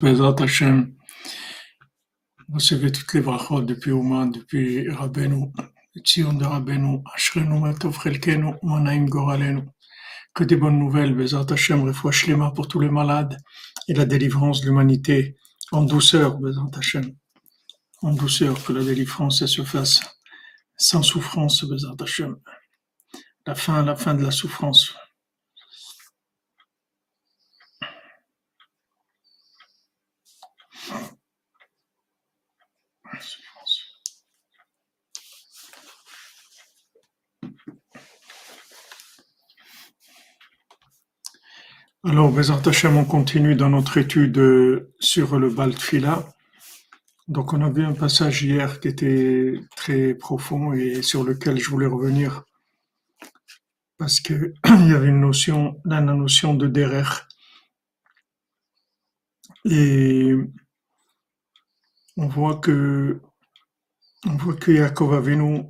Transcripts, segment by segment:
Bezrat Hashem, recevez toutes les brachot depuis Ouma, depuis Rabbeinu, Tzion de Rabbeinu, Ashrenu Matov Chelkenu, Manaim Goralenu. Que des bonnes nouvelles, Bezrat Hashem, refouach pour tous les malades et la délivrance de l'humanité en douceur, Bezrat Hashem. En douceur, que la délivrance se fasse sans souffrance, Bezrat Hashem. La fin, la fin de la souffrance. Alors, Bézant Hachem, on continue dans notre étude sur le Baltfila. Donc, on a vu un passage hier qui était très profond et sur lequel je voulais revenir parce qu'il y avait une notion, la notion de derer. Et on voit que, on voit que Yaakov Avinu,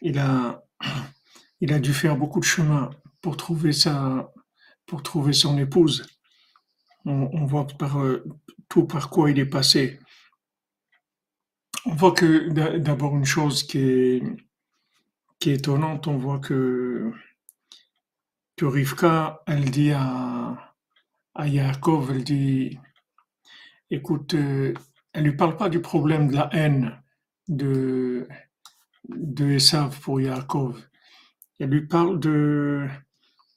il a, il a dû faire beaucoup de chemin pour trouver sa, pour trouver son épouse. On, voit par, euh, tout par quoi il est passé. On voit que d'abord une chose qui est, qui est étonnante, on voit que, que Rivka, elle dit à, à Yaakov, elle dit, écoute, euh, elle lui parle pas du problème de la haine de, de Esav pour Yaakov. Elle lui parle de,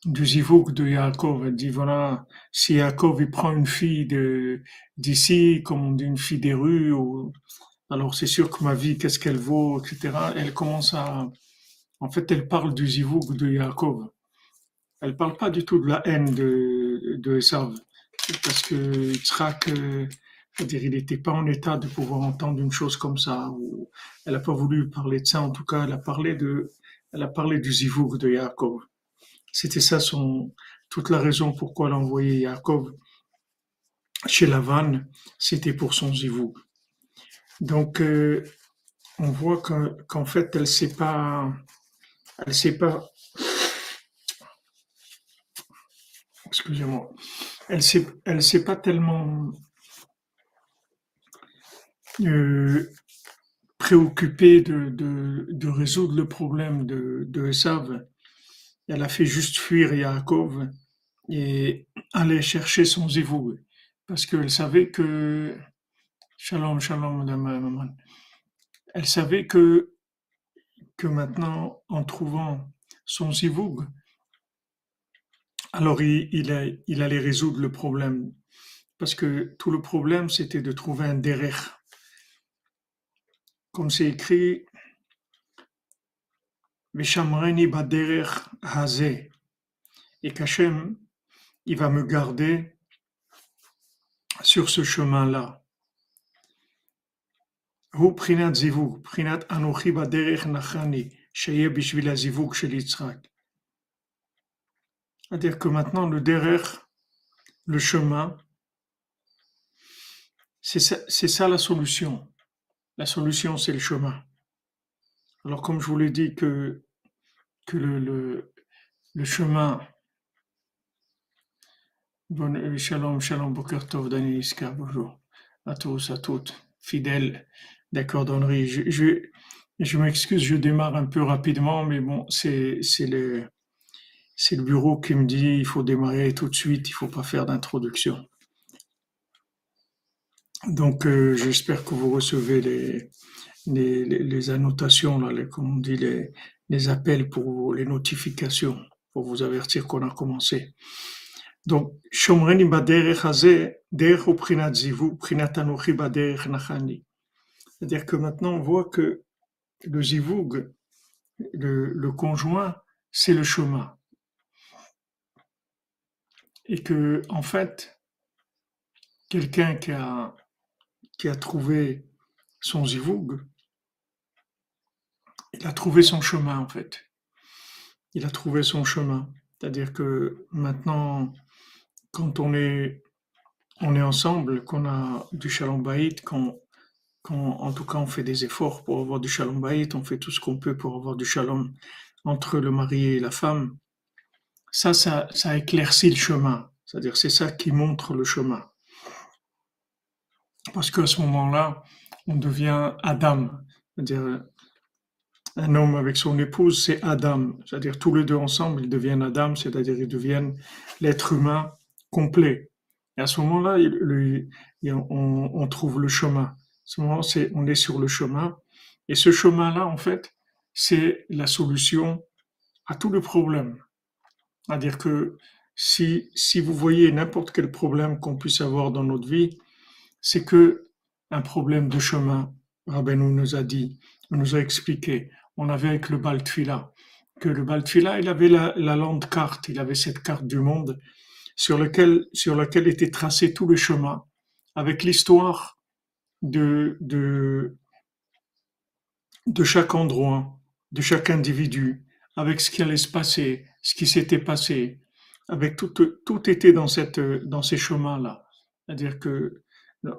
du zivouk de Yaakov. Elle dit voilà, si Yaakov il prend une fille de d'ici, comme on dit une fille des rues, ou, alors c'est sûr que ma vie, qu'est-ce qu'elle vaut, etc. Elle commence à, en fait, elle parle du zivouk de Yaakov. Elle parle pas du tout de la haine de de Esav, parce que Yitzhak, dire, il n'était pas en état de pouvoir entendre une chose comme ça. Ou elle n'a pas voulu parler de ça. En tout cas, elle a parlé de, elle a parlé du zivouk de Yaakov. C'était ça son, toute la raison pourquoi elle a envoyé Yaakov chez Lavan, c'était pour son zivou. Donc, euh, on voit qu'en fait, elle sait pas, elle sait pas, excusez-moi, elle elle sait pas tellement euh, préoccupée de, de, résoudre le problème de, de Esav elle a fait juste fuir Yaakov et aller chercher son zivou. Parce qu'elle savait que, shalom, shalom, madame elle savait que, que maintenant, en trouvant son zivoug, alors il, il, allait résoudre le problème. Parce que tout le problème, c'était de trouver un derrière. Comme c'est écrit, et qu'Hachem, il va me garder sur ce chemin-là. C'est-à-dire que maintenant, le derrière, le chemin, c'est ça, ça, la solution. La solution, c'est le chemin. Alors, comme je vous l'ai dit que que le, le, le chemin. Bon, euh, shalom, shalom, Boker Tov, Daniel Iska, bonjour à tous, à toutes, fidèles d'accordonnerie. Je, je, je m'excuse, je démarre un peu rapidement, mais bon, c'est, c'est le, c'est le bureau qui me dit il faut démarrer tout de suite, il faut pas faire d'introduction. Donc, euh, j'espère que vous recevez les, les, les, annotations, là, les, comme on dit, les, les appels pour les notifications, pour vous avertir qu'on a commencé. Donc, Shomreni baderech hazeh, prinat zivu, prinat anochi baderech nachani. C'est-à-dire que maintenant on voit que le zivoug, le, le conjoint, c'est le chemin. Et que, en fait, quelqu'un qui a, qui a trouvé son zivoug, il a trouvé son chemin en fait. Il a trouvé son chemin. C'est-à-dire que maintenant, quand on est, on est ensemble, qu'on a du shalom baït, qu'on, en tout cas on fait des efforts pour avoir du shalom baït, on fait tout ce qu'on peut pour avoir du shalom entre le mari et la femme, ça, ça, ça éclaircit le chemin. C'est-à-dire c'est ça qui montre le chemin. parce qu'à ce moment-là, on devient Adam, c'est-à-dire un homme avec son épouse, c'est Adam, c'est-à-dire tous les deux ensemble, ils deviennent Adam, c'est-à-dire ils deviennent l'être humain complet. Et à ce moment-là, on, trouve le chemin. À ce moment, on est sur le chemin, et ce chemin-là, en fait, c'est la solution à tous les problèmes. C'est-à-dire que si, si vous voyez n'importe quel problème qu'on puisse avoir dans notre vie, c'est que un problème de chemin. Rabbeinu nous a dit, nous a expliqué. On avait avec le Baltfila, que le Baltfila, il avait la, la lande carte, il avait cette carte du monde sur, lequel, sur laquelle était tracé tout le chemin, avec l'histoire de, de, de chaque endroit, de chaque individu, avec ce qui allait se passer, ce qui s'était passé, avec tout, tout était dans, cette, dans ces chemins-là. C'est-à-dire que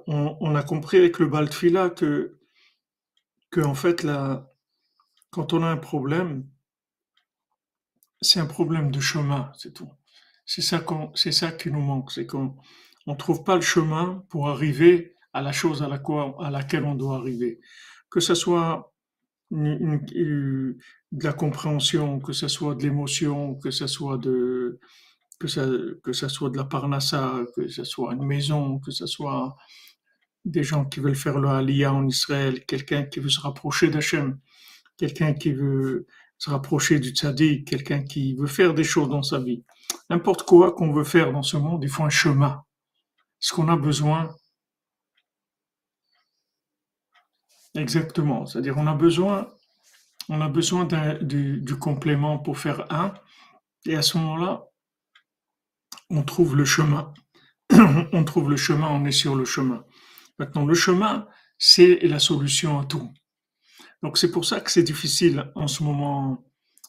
on, a compris avec le Baltfila que, que en fait, là, quand on a un problème, c'est un problème de chemin, c'est tout. C'est ça, qu'on, c'est ça qui nous manque, c'est qu'on ne trouve pas le chemin pour arriver à la chose à, la quoi, à laquelle on doit arriver. Que ce soit de la compréhension, que ce soit de l'émotion, que ce soit de que ça, que ça soit de la parnassa, que ce soit une maison, que ce soit des gens qui veulent faire le aliyah en Israël, quelqu'un qui veut se rapprocher d'Hachem, quelqu'un qui veut se rapprocher du tzaddik, quelqu'un qui veut faire des choses dans sa vie. N'importe quoi qu'on veut faire dans ce monde, il faut un chemin. Ce qu'on a besoin, exactement, c'est-à-dire on a besoin, on a besoin du, du complément pour faire un, et à ce moment-là, on trouve le chemin. on trouve le chemin, on est sur le chemin. Maintenant, le chemin, c'est la solution à tout. Donc c'est pour ça que c'est difficile en ce moment,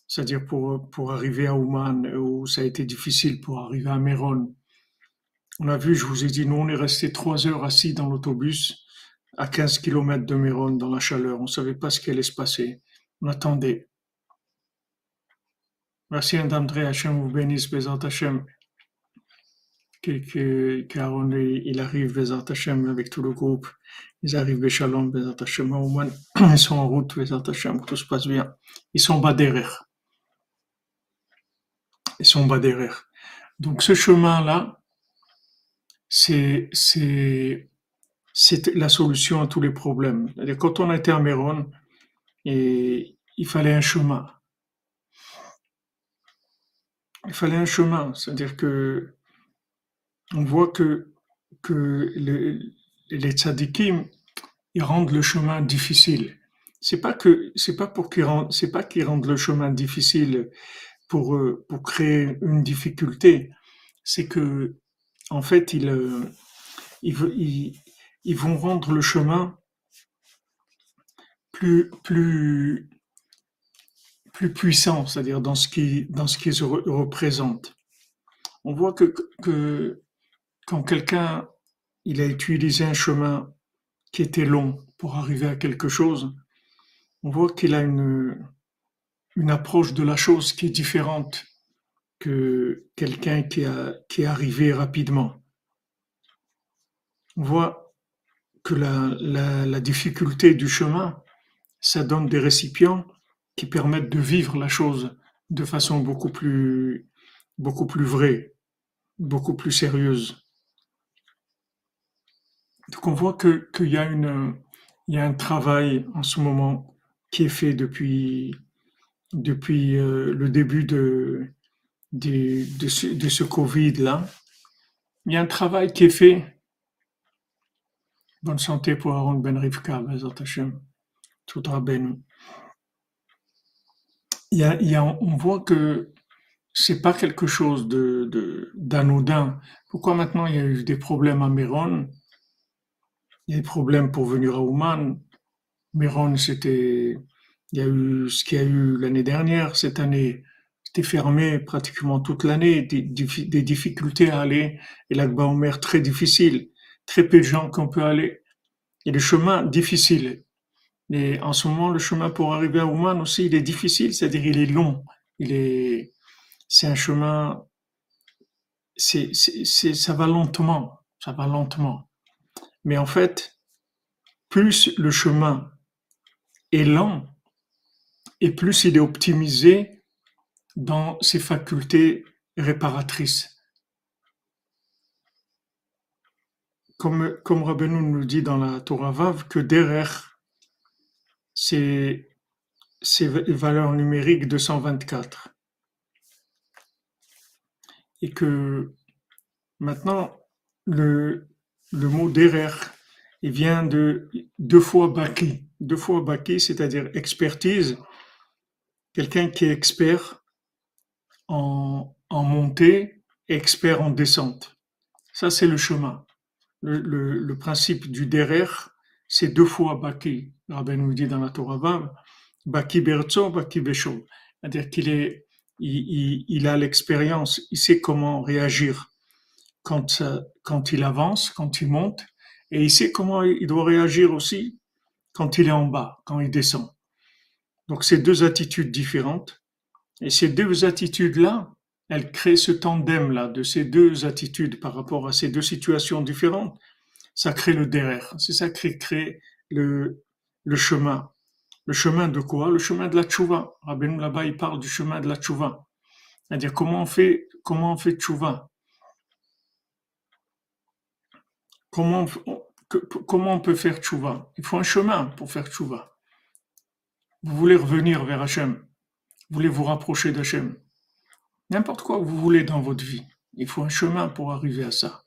c'est-à-dire pour, pour arriver à Ouman, où ça a été difficile pour arriver à Méron. On a vu, je vous ai dit, nous on est resté trois heures assis dans l'autobus à 15 km de Méron dans la chaleur. On ne savait pas ce qui allait se passer. On attendait. Merci André, Hachem vous bénisse, Bézant Hachem que, il arrive Bezat Hashem avec tout le groupe. Ils arrivent Béchalom, Bezat Hashem, au moins ils sont en route, Bezat Hashem, tout se passe bien. Ils sont bas derrière. Ils sont bas derrière. Donc ce chemin-là, c'est, la solution à tous les problèmes. Quand on a été à Méron, il fallait un chemin. Il fallait un chemin, c'est-à-dire que on voit que, que les tzadikim, ils rendent le chemin difficile. C'est pas que, c'est pas pour qu'ils rendent, c'est pas qu'ils rendent le chemin difficile pour, euh, pour créer une difficulté. C'est que, en fait, ils, euh, ils, ils, vont rendre le chemin plus, plus, plus puissant, c'est-à-dire dans ce qui, dans ce qu'ils représentent. On voit que, que quand quelqu'un il a utilisé un chemin qui était long pour arriver à quelque chose, on voit qu'il a une, approche de la chose qui est différente que quelqu'un qui, a, qui est arrivé rapidement. On voit que la, difficulté du chemin, ça donne des récipients qui permettent de vivre la chose de façon beaucoup plus vraie, beaucoup plus sérieuse. Donc on voit qu'il y a une y a un travail en ce moment qui est fait depuis depuis euh, le début de de, ce, de ce Covid là. Il y a un travail qui est fait. Bonne santé pour Aaron Ben Rivka, tout Ben. Il y a, il y a, on voit que c'est pas quelque chose de d'anodin. Pourquoi maintenant il y a eu des problèmes à Méron? Il y a des problèmes pour venir à Ouman. Méron, c'était, il y a eu ce qu'il y a eu l'année dernière. Cette année, c'était fermé pratiquement toute l'année, des, difficultés à aller. Et l'Akba Omer, très difficile. Très peu de gens qu'on peut aller. Et le chemin, difficile. Et en ce moment, le chemin pour arriver à Ouman aussi, il est difficile, c'est-à-dire il est long. Il est, c'est un chemin, c'est, ça va lentement. Ça va lentement. Mais en fait, plus le chemin est lent et plus il est optimisé dans ses facultés réparatrices. Comme, comme nous dit dans la Torah Vav, que derrière ces, ces valeurs numériques 224. Et que maintenant, le, le mot derrière, il vient de deux fois baki. Deux fois baki, c'est-à-dire expertise. Quelqu'un qui est expert en, en montée, expert en descente. Ça, c'est le chemin. Le, principe du derrière, c'est deux fois baki. Rabbi nous dit dans la Torah Vav, baki berzo, baki besho. C'est-à-dire qu'il est, il a l'expérience, il sait comment réagir quand, quand il avance, quand il monte, et il sait comment il doit réagir aussi quand il est en bas, quand il descend. Donc c'est deux attitudes différentes. Et ces deux attitudes-là, elles créent ce tandem-là de ces deux attitudes par rapport à ces deux situations différentes. Ça crée le derrière. C'est ça qui crée le, le chemin. Le chemin de quoi? Le chemin de la tchouva. Rabbeinu là-bas, il parle du chemin de la tchouva. C'est-à-dire comment on fait, comment on fait tchouva Comment, comment on peut faire tchouva? Il faut un chemin pour faire tchouva. Vous voulez revenir vers Hachem, vous voulez vous rapprocher d'Hachem. N'importe quoi que vous voulez dans votre vie, il faut un chemin pour arriver à ça.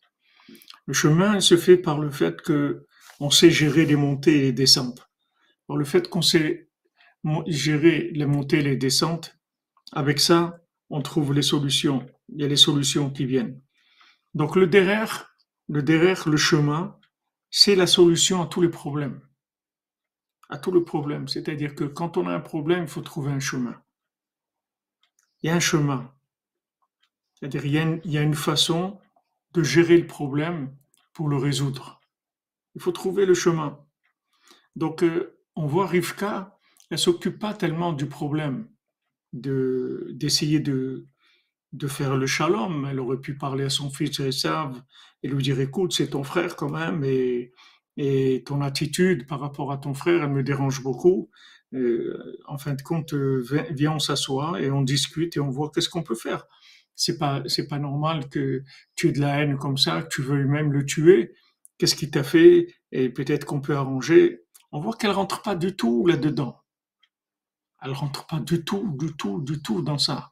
Le chemin se fait par le fait que on sait gérer les montées et les descentes. Par le fait qu'on sait gérer les montées et les descentes, avec ça, on trouve les solutions. Il y a les solutions qui viennent. Donc le derrière, le derrière, le chemin, c'est la solution à tous les problèmes. À tous les problèmes. C'est-à-dire que quand on a un problème, il faut trouver un chemin. Il y a un chemin. C'est-à-dire il, il y a une façon de gérer le problème pour le résoudre. Il faut trouver le chemin. Donc, euh, on voit Rivka, elle s'occupe pas tellement du problème, de d'essayer de de faire le shalom. Elle aurait pu parler à son fils Esav et lui dire écoute, c'est ton frère quand même et, et ton attitude par rapport à ton frère, elle me dérange beaucoup. Euh, en fin de compte, euh, viens, on s'assoit et on discute et on voit qu'est-ce qu'on peut faire. C'est pas, c'est pas normal que tu aies de la haine comme ça, que tu veuilles même le tuer. Qu'est-ce qu'il t'a fait? Et peut-être qu'on peut arranger. On voit qu'elle rentre pas du tout là-dedans. Elle rentre pas du tout, du tout, du tout dans ça.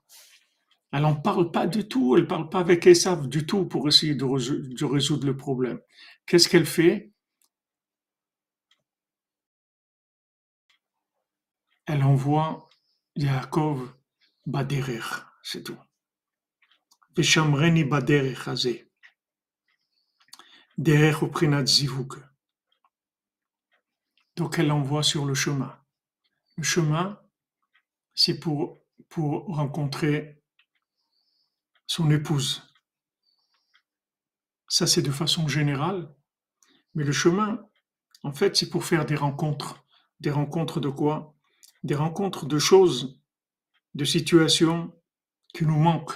Elle n'en parle pas du tout, elle ne parle pas avec Esav du tout pour essayer de, résoudre le problème. Qu'est-ce qu'elle fait? Elle envoie Yaakov baderer, c'est tout. Veshamreni baderer hazé. Derer oprinat zivuk. Donc elle l'envoie sur le chemin. Le chemin, c'est pour, pour rencontrer son épouse. Ça, c'est de façon générale. Mais le chemin, en fait, c'est pour faire des rencontres. Des rencontres de quoi? Des rencontres de choses, de situations qui nous manquent.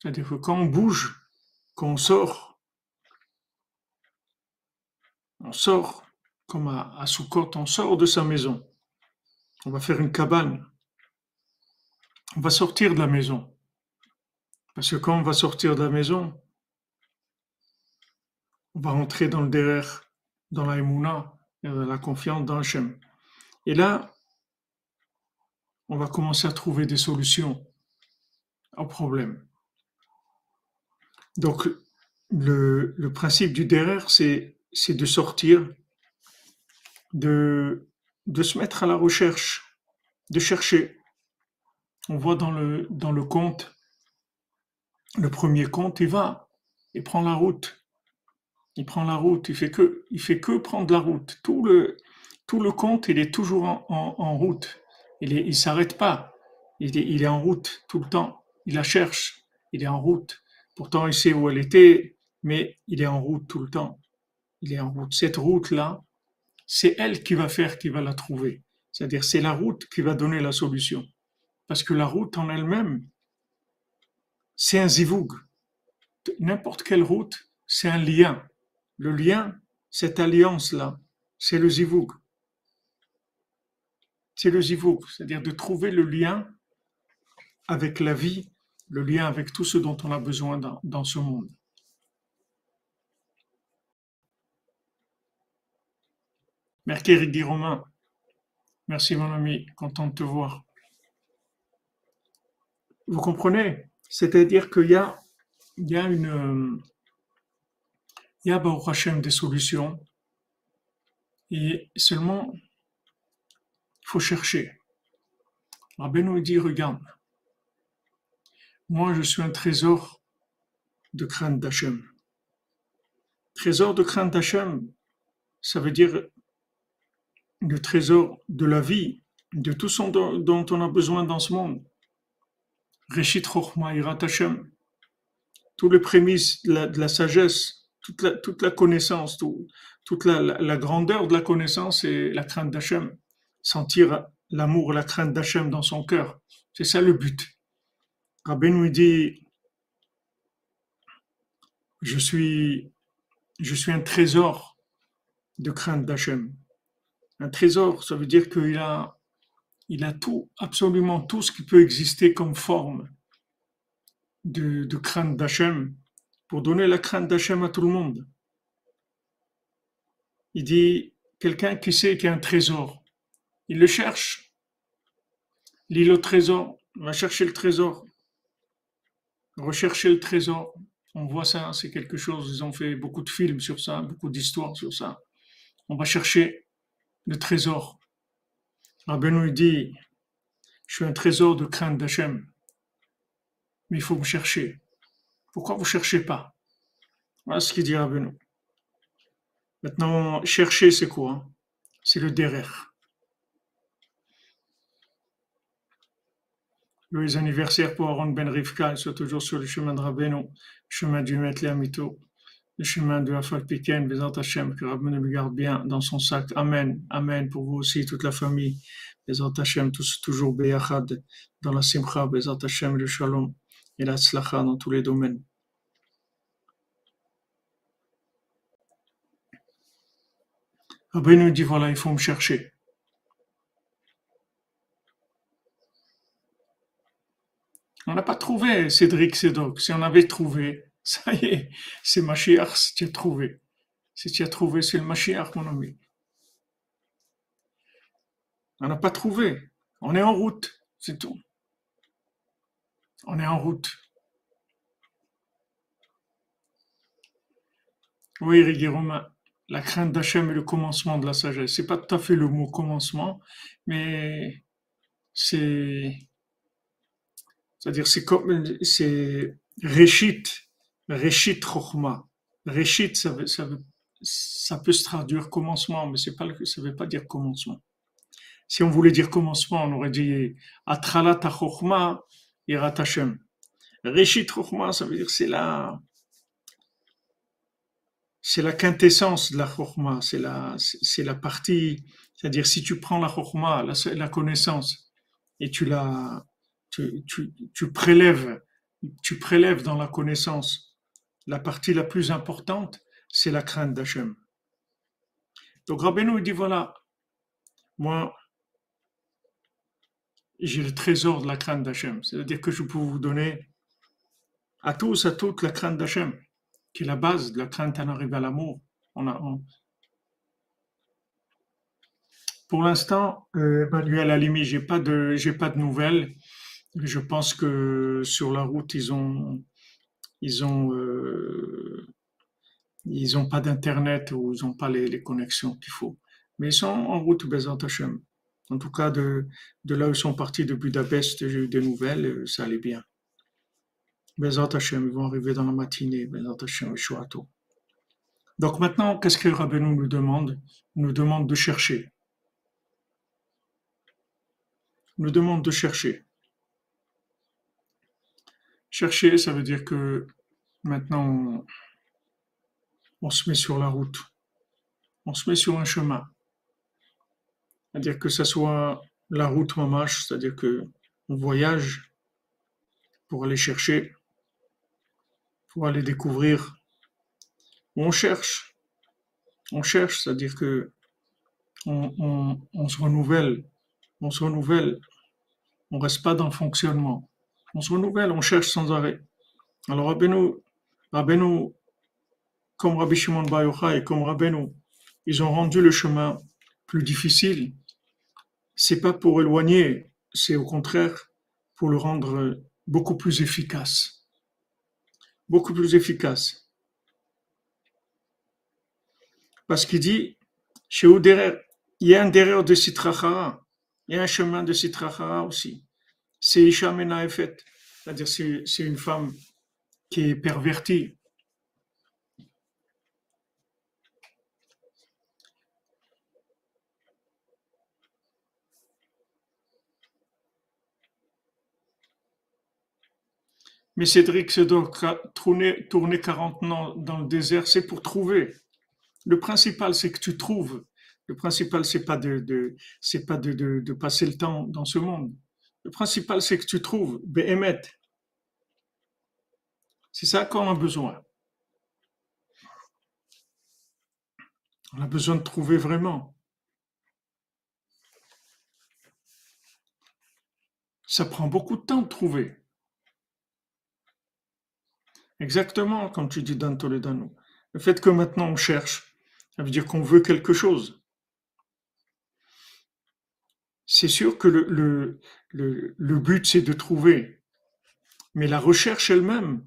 C'est-à-dire que quand on bouge, quand on sort, on sort, comme à, à on sort de sa maison. On va faire une cabane. On va sortir de la maison. Parce que quand on va sortir de la maison, on va rentrer dans le derrière, dans la émouna, dans la confiance dans Hachem. Et là, on va commencer à trouver des solutions aux problèmes. Donc, le, principe du derrière, c'est, de sortir, de, de se mettre à la recherche, de chercher. On voit dans le, dans le conte le premier compte, il va, il prend la route. Il prend la route, il fait que, il fait que prendre la route. Tout le, tout le compte, il est toujours en, route. Il il s'arrête pas. Il est, il est en route tout le temps. Il la cherche. Il est en route. Pourtant, il sait où elle était, mais il est en route tout le temps. Il est en route. Cette route-là, c'est elle qui va faire, qui va la trouver. C'est-à-dire, c'est la route qui va donner la solution. Parce que la route en elle-même, c'est un zivoug. N'importe quelle route, c'est un lien. Le lien, cette alliance-là, c'est le zivouk. C'est le zivouk, c'est-à-dire de trouver le lien avec la vie, le lien avec tout ce dont on a besoin dans, ce monde. Merci dit Romain. Merci mon ami, content de te voir. Vous comprenez? C'est-à-dire qu'il y a, il y a une... Il y a Hashem des solutions et seulement, il faut chercher. Rabbi nous dit, regarde, moi je suis un trésor de crainte d'Hachem. Trésor de crainte d'Hachem, ça veut dire le trésor de la vie, de tout ce dont on a besoin dans ce monde. Reshit Chochma Irat Hashem, tous les prémices de la, sagesse, toute la, connaissance, tout, toute la, grandeur de la connaissance et la crainte d'Hachem. Sentir l'amour, la crainte d'Hachem dans son cœur. C'est ça le but. Rabbi nous dit, je suis, je suis un trésor de crainte d'Hachem. Un trésor, ça veut dire qu'il a, il a tout, absolument tout ce qui peut exister comme forme de, crainte d'Hachem, pour donner la crainte d'Hachem à tout le monde. Il dit, quelqu'un qui sait qu'il y a un trésor, il le cherche. L'île au trésor, va chercher le trésor. Rechercher le trésor. On voit ça, c'est quelque chose, ils ont fait beaucoup de films sur ça, beaucoup d'histoires sur ça. On va chercher le trésor. Rabbi nous dit, je suis un trésor de crainte d'Hachem, mais il faut me chercher. Pourquoi vous ne cherchez pas? Voilà ce qu'il dit Rabbi Maintenant, chercher, c'est quoi? C'est le derrière. Les anniversaires pour Aaron Ben Rivka, sont toujours sur le chemin de Rabbeinu, chemin du Maître Amito, le chemin de Afal Piken, Bezat Hashem, que Rabbeinu le garde bien dans son sac. Amen, Amen pour vous aussi, toute la famille. Bezat Hashem, tous toujours Beyachad, dans la Simcha, Bezat Hashem, le Shalom et la Tzlacha dans tous les domaines. Rabbi nous dit voilà, il faut me chercher. On n'a pas trouvé Cédric Sédoc. Si on avait trouvé, ça y est, c'est Mashiach, si tu as trouvé. Si tu as trouvé, c'est le Mashiach, mon ami. On n'a pas trouvé. On est en route, c'est tout. On est en route. Oui, Régis Romain la crainte d'Hachem est le commencement de la sagesse. C'est pas tout à fait le mot commencement, mais c'est, c'est-à-dire c'est comme, c'est Réchit, Réchit Chochma. Réchit, ça, peut se traduire commencement, mais pas, ça veut pas dire commencement. Si on voulait dire commencement, on aurait dit Atralat Chochma Irat Hashem. Réchit Chochma, ça veut dire c'est là, c'est la quintessence de la chorma, c'est la, la partie, c'est-à-dire si tu prends la chorma, la, la, connaissance, et tu la, tu, prélèves, tu prélèves dans la connaissance, la partie la plus importante, c'est la crainte d'Hachem. Donc Rabbeinu dit voilà, moi, j'ai le trésor de la crainte d'Hachem, c'est-à-dire que je peux vous donner à tous, à toutes la crainte d'Hachem qui est la base de la crainte en arriver à l'amour. Pour l'instant, euh, Emmanuel, à la limite, j'ai pas pas de nouvelles. Je pense que sur la route, ils ont, ils ont, euh, ils ont pas d'internet ou ils ont pas les, connexions qu'il faut. Mais ils sont en route, Bezat Hashem. En tout cas, de, là où ils sont partis de Budapest, j'ai eu des nouvelles, ça allait bien. Bezat Hashem, ils vont arriver dans la matinée, Bezat Hashem, Donc maintenant, qu'est-ce que Rabbeinu nous demande? Il nous demande de chercher. Il nous demande de chercher. Chercher, ça veut dire que maintenant, on, se met sur la route. On se met sur un chemin. C'est-à-dire que ce soit la route mamache, c'est-à-dire que on voyage pour aller chercher pour aller découvrir. On cherche. On cherche, c'est-à-dire que on, on, se renouvelle, on se renouvelle, on reste pas dans le fonctionnement. On se renouvelle, on cherche sans arrêt. Alors Rabbeinu, Rabbeinu comme Rabbi Shimon Bar et comme Rabbeinu, ils ont rendu le chemin plus difficile. C'est pas pour éloigner, c'est au contraire pour le rendre beaucoup plus efficace. Beaucoup plus efficace. Parce qu'il dit, chez Ouderer, il y a un derrière de Sitrachara, il y a un chemin de Sitrachara aussi. C'est Isha Menaefet, c'est-à-dire c'est une femme qui est pervertie. Mais Cédric se doit tourner, tourner 40 ans dans le désert, c'est pour trouver. Le principal, c'est que tu trouves. Le principal, c'est pas de, c'est pas de, passer le temps dans ce monde. Le principal, c'est que tu trouves. Behemet. C'est ça qu'on a besoin. On a besoin de trouver vraiment. Ça prend beaucoup de temps de trouver. Exactement, comme tu dis dans Toledano. Le fait que maintenant on cherche, ça veut dire qu'on veut quelque chose. C'est sûr que le, le, le, but, c'est de trouver. Mais la recherche elle-même,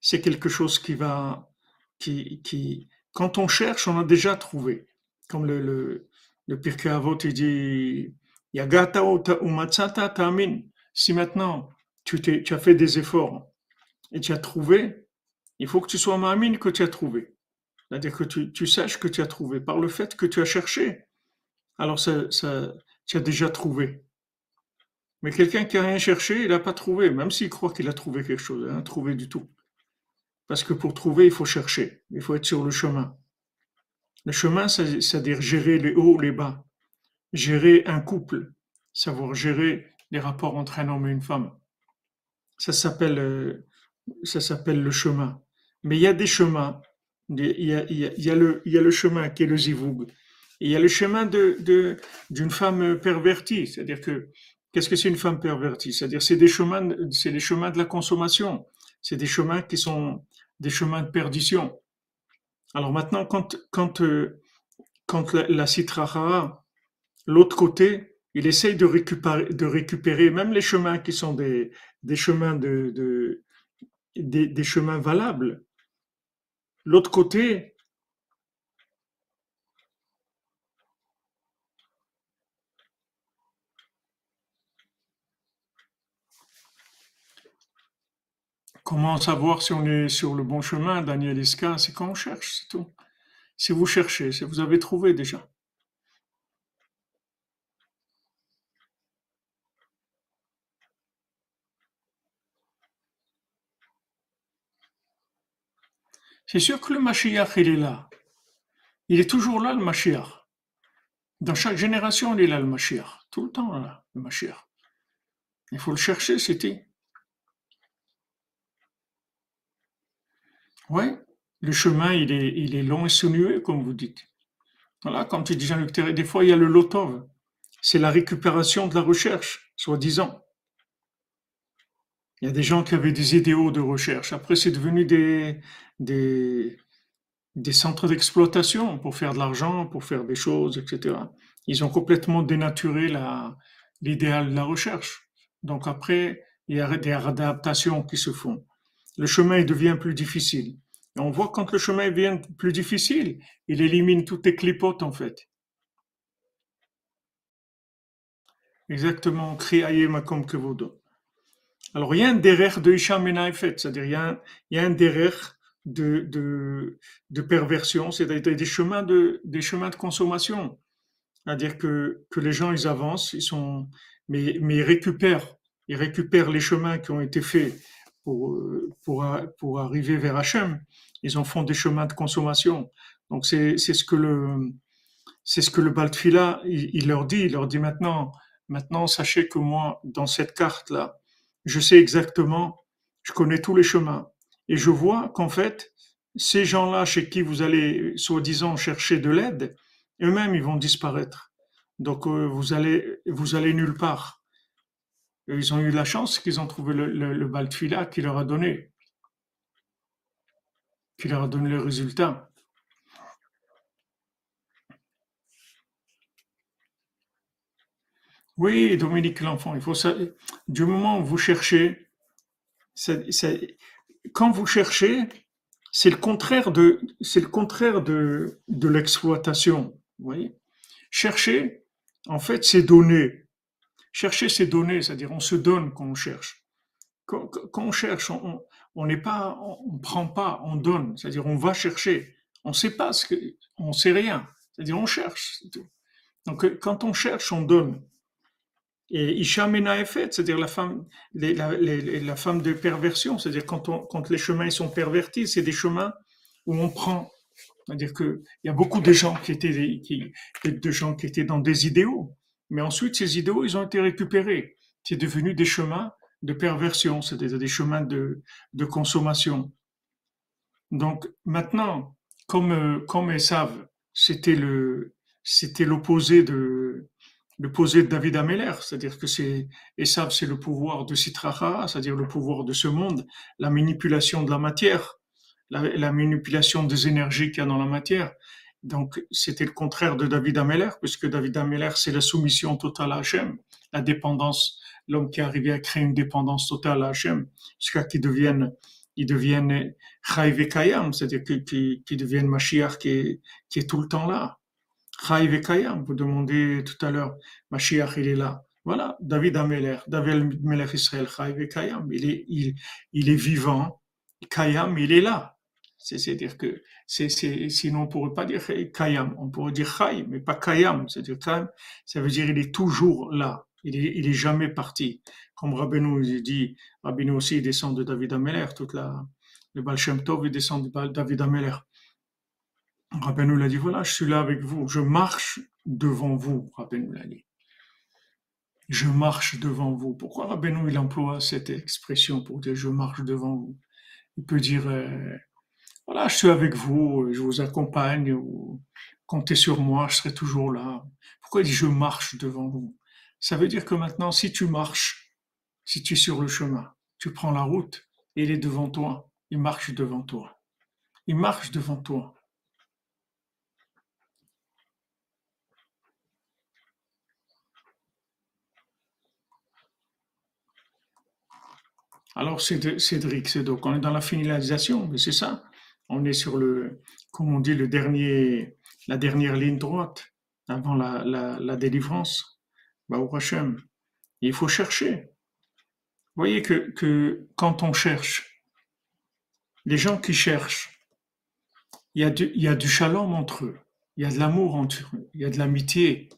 c'est quelque chose qui va, qui, qui, quand on cherche, on a déjà trouvé. Comme le, le, le Pirkei Avot, il dit, Yagata umatsata tamin. Si maintenant tu, tu as fait des efforts et tu as trouvé, il faut que tu sois mamine que tu as trouvé. C'est-à-dire que tu, tu, saches que tu as trouvé. Par le fait que tu as cherché, alors ça, ça, tu as déjà trouvé. Mais quelqu'un qui n'a rien cherché, il n'a pas trouvé, même s'il croit qu'il a trouvé quelque chose, il n'a trouvé du tout. Parce que pour trouver, il faut chercher, il faut être sur le chemin. Le chemin, c'est-à-dire gérer les hauts, les bas, gérer un couple, savoir gérer les rapports entre un homme et une femme. Ça s'appelle, euh, ça s'appelle le chemin. Mais il y a des chemins. Il y a, il y a, le, il y a le chemin qui est le zivoug. Il y a le chemin de, d'une femme pervertie. C'est-à-dire que, qu'est-ce que c'est une femme pervertie? C'est-à-dire, c'est des chemins, c'est les chemins de la consommation. C'est des chemins qui sont des chemins de perdition. Alors maintenant, quand, quand, euh, quand la, la l'autre côté, il essaye de récupérer, de même les chemins qui sont des, des chemins de, de des, des chemins valables. L'autre côté, Comment savoir si on est sur le bon chemin, Daniel Iska C'est quand on cherche, c'est tout. Si vous cherchez, si vous avez trouvé déjà. C'est sûr que le Mashiach, il est là. Il est toujours là, le Mashiach. Dans chaque génération, il est là, le Mashiach. Tout le temps, là, le Mashiach. Il faut le chercher, c'était. Oui, le chemin, il est, long et sinueux, comme vous dites. Voilà, comme tu dis Jean-Luc des fois, il y a le lotov. C'est la récupération de la recherche, soi-disant. Il y a des gens qui avaient des idéaux de recherche. Après, c'est devenu des, des, des centres d'exploitation pour faire de l'argent, pour faire des choses, etc. Ils ont complètement dénaturé l'idéal de la recherche. Donc après, il y a des adaptations qui se font. Le chemin devient plus difficile. On voit quand le chemin devient plus difficile, il élimine toutes les clipotes en fait. Exactement, comme que vous alors, il y a un derrière de Isham fait, c'est-à-dire il y a un, derrière de, de, de perversion, c'est-à-dire des chemins de, des chemins de consommation. C'est-à-dire que, que les gens, ils avancent, ils sont, mais, mais récupèrent, ils récupèrent les chemins qui ont été faits pour, pour, pour arriver vers Hachem. Ils en font des chemins de consommation. Donc, c'est, ce que le, c'est ce que le Baltfila, il, il leur dit. Il leur dit maintenant, maintenant, sachez que moi, dans cette carte-là, je sais exactement, je connais tous les chemins. Et je vois qu'en fait, ces gens-là chez qui vous allez, soi-disant, chercher de l'aide, eux-mêmes, ils vont disparaître. Donc euh, vous allez vous allez nulle part. Ils ont eu la chance qu'ils ont trouvé le, le, le qui leur a donné, qui leur a donné le résultat. Oui, Dominique l'enfant, il faut ça. Du moment où vous cherchez, quand vous cherchez, c'est le contraire de, de, de l'exploitation. Vous chercher, en fait, c'est donner. Chercher, c'est donner, c'est-à-dire on se donne quand on cherche. Quand, on cherche, on n'est pas, on, prend pas, on donne, c'est-à-dire on va chercher. On sait pas ce que, on sait rien, c'est-à-dire on cherche. Donc quand on cherche, on donne. Et Isha Menaefet, c'est-à-dire la femme, la, femme de perversion, c'est-à-dire quand, les chemins sont pervertis, c'est des chemins où on prend. C'est-à-dire qu'il y a beaucoup de gens qui étaient, de gens qui étaient dans des idéaux, mais ensuite ces idéaux, ils ont été récupérés. C'est devenu des chemins de perversion, c'est-à-dire des chemins de, consommation. Donc maintenant, comme, comme elles savent, c'était l'opposé de, le posé de David Ameller, c'est-à-dire que c'est Esav, c'est le pouvoir de Sitracha, c'est-à-dire le pouvoir de ce monde, la manipulation de la matière, la, manipulation des énergies qu'il y a dans la matière. Donc, c'était le contraire de David Ameller, puisque David Ameller, c'est la soumission totale à Hachem, la dépendance, l'homme qui est arrivé à créer une dépendance totale à Hachem, jusqu'à qu'il devienne, il Kayam, c'est-à-dire qu'il devienne Mashiach qui est, tout le temps là. Chayv Kayam, vous demandez tout à l'heure, Mashiach, il est là. Voilà, David Ameler, David Ameler Israël, Chayv Kayam, il est, il, il est vivant, Kayam, il est là. C'est-à-dire que, c'est, sinon on pourrait pas dire Kayam, on pourrait dire Chay, mais pas Kayam. C'est-à-dire Kayam, ça veut dire il est toujours là, il est, il est jamais parti. Comme Rabbeinu dit, Rabbeinu aussi descend de David Ameler, toute la, le Baal Tov descend de David Ameler. Rabbeinu l'a dit, voilà, je suis là avec vous, je marche devant vous, Rabbeinu l'a dit. Je marche devant vous. Pourquoi Rabbeinu il emploie cette expression pour dire je marche devant vous? Il peut dire, euh, voilà, je suis avec vous, je vous accompagne, comptez sur moi, je serai toujours là. Pourquoi il dit je marche devant vous? Ça veut dire que maintenant, si tu marches, si tu es sur le chemin, tu prends la route, il est devant toi, il marche devant toi. Il marche devant toi. Alors, Cédric, c'est donc, on est dans la finalisation, mais c'est ça? On est sur le, comme on dit, le dernier, la dernière ligne droite avant la, la, délivrance. Bah, il faut chercher. Vous voyez que, que quand on cherche, les gens qui cherchent, il y a du, il y a du shalom entre eux, il y a de l'amour entre eux, il y a de l'amitié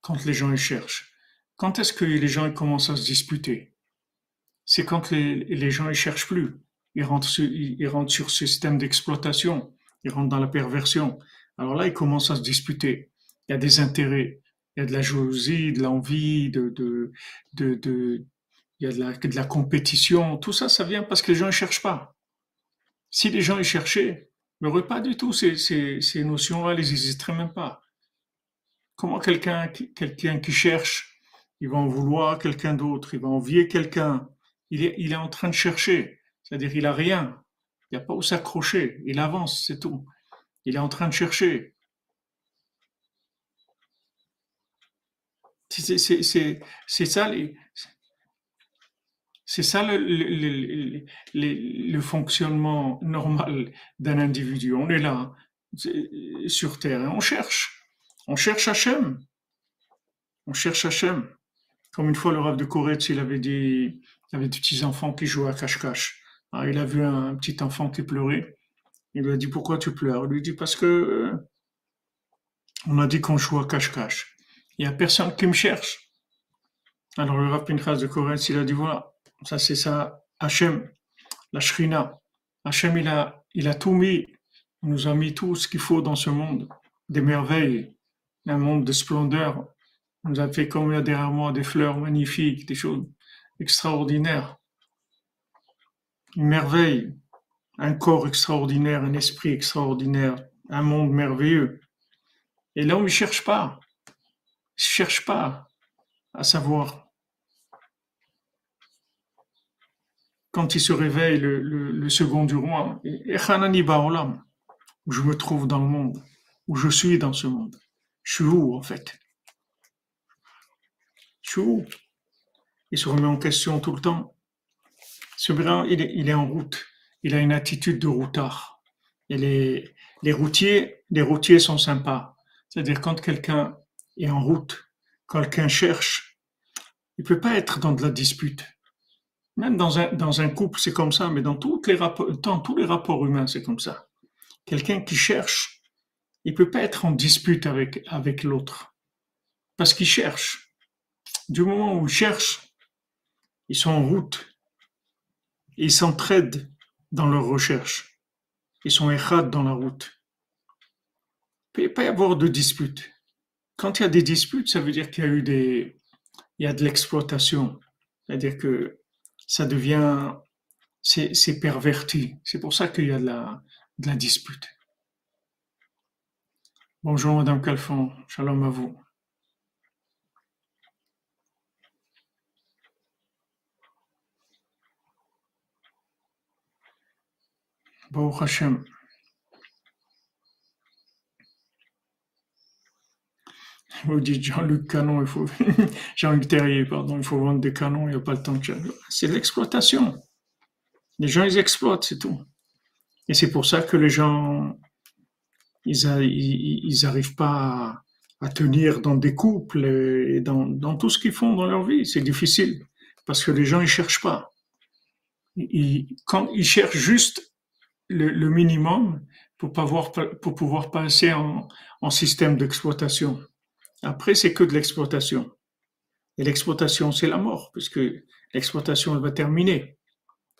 quand les gens y cherchent. Quand est-ce que les gens commencent à se disputer? C'est quand les, gens ne cherchent plus. Ils rentrent, sur, ce système d'exploitation. Ils rentrent dans la perversion. Alors là, ils commencent à se disputer. Il y a des intérêts. Il y a de la jalousie, de l'envie, de, de, de, il y a de la, de la compétition. Tout ça, ça vient parce que les gens ne cherchent pas. Si les gens y cherchaient, n'y aurait pas du tout ces, ces, ces notions-là, ils n'hésiteraient même pas. Comment quelqu'un quelqu'un qui cherche, il va en vouloir quelqu'un d'autre, il va envier quelqu'un, il il est en train de chercher. C'est-à-dire, il a rien. Il n'y a pas où s'accrocher. Il avance, c'est tout. Il est en train de chercher. C'est ça, c'est ça le, fonctionnement normal d'un individu. On est là, sur Terre, et on cherche. On cherche Hachem. On cherche Hachem. Comme une fois, le rave de Koretz, il avait dit, il avait des petits enfants qui jouaient à cache-cache. Il a vu un petit enfant qui pleurait. Il lui a dit pourquoi tu pleures? Il lui dit parce que euh, on a dit qu'on joue à cache-cache. Il y a personne qui me cherche. Alors le Rav Pinchas de Koretz, il a dit voilà, ça c'est ça, Hachem, la Shrina. Hachem, il a, tout mis, il nous a mis tout ce qu'il faut dans ce monde, des merveilles, un monde de splendeur. Il nous a fait comme il y a derrière moi des fleurs magnifiques, des choses extraordinaire, une merveille, un corps extraordinaire, un esprit extraordinaire, un monde merveilleux. Et on ne cherche pas. cherche pas à savoir. Quand il se réveille, le, second du roi, où je me trouve dans le monde, où je suis dans ce monde. Je suis où en fait? Je suis où? Il se remet en question tout le temps. Ce brin, il est, en route. Il a une attitude de routard. Les, routiers, les routiers sont sympas. C'est-à-dire quand quelqu'un est en route, quelqu'un cherche, il peut pas être dans de la dispute. Même dans un, couple, c'est comme ça, mais dans tous les rapports humains, c'est comme ça. Quelqu'un qui cherche, il peut pas être en dispute avec, avec l'autre. Parce qu'il cherche. Du moment où il cherche, ils sont en route. Ils s'entraident dans leur recherche. Ils sont errades dans la route. Il ne peut pas y avoir de dispute. Quand il y a des disputes, ça veut dire qu'il y a eu des, il y a de l'exploitation. C'est-à-dire que ça devient, c'est perverti. C'est pour ça qu'il y a de la, de la dispute. Bonjour Madame Calfon, shalom à vous. Bon Hachem. Vous dites Jean-Luc Canon, il faut Jean-Luc Terrier, pardon, il faut vendre des canons, il n'y a pas le temps de C'est l'exploitation. Les gens, ils exploitent, c'est tout. Et c'est pour ça que les gens, ils n'arrivent pas à, tenir dans des couples et dans, tout ce qu'ils font dans leur vie. C'est difficile parce que les gens, ils cherchent pas. quand ils cherchent juste le, minimum pour, pouvoir passer en système d'exploitation. Après, c'est que de l'exploitation. Et l'exploitation, c'est la mort, puisque l'exploitation, elle va terminer.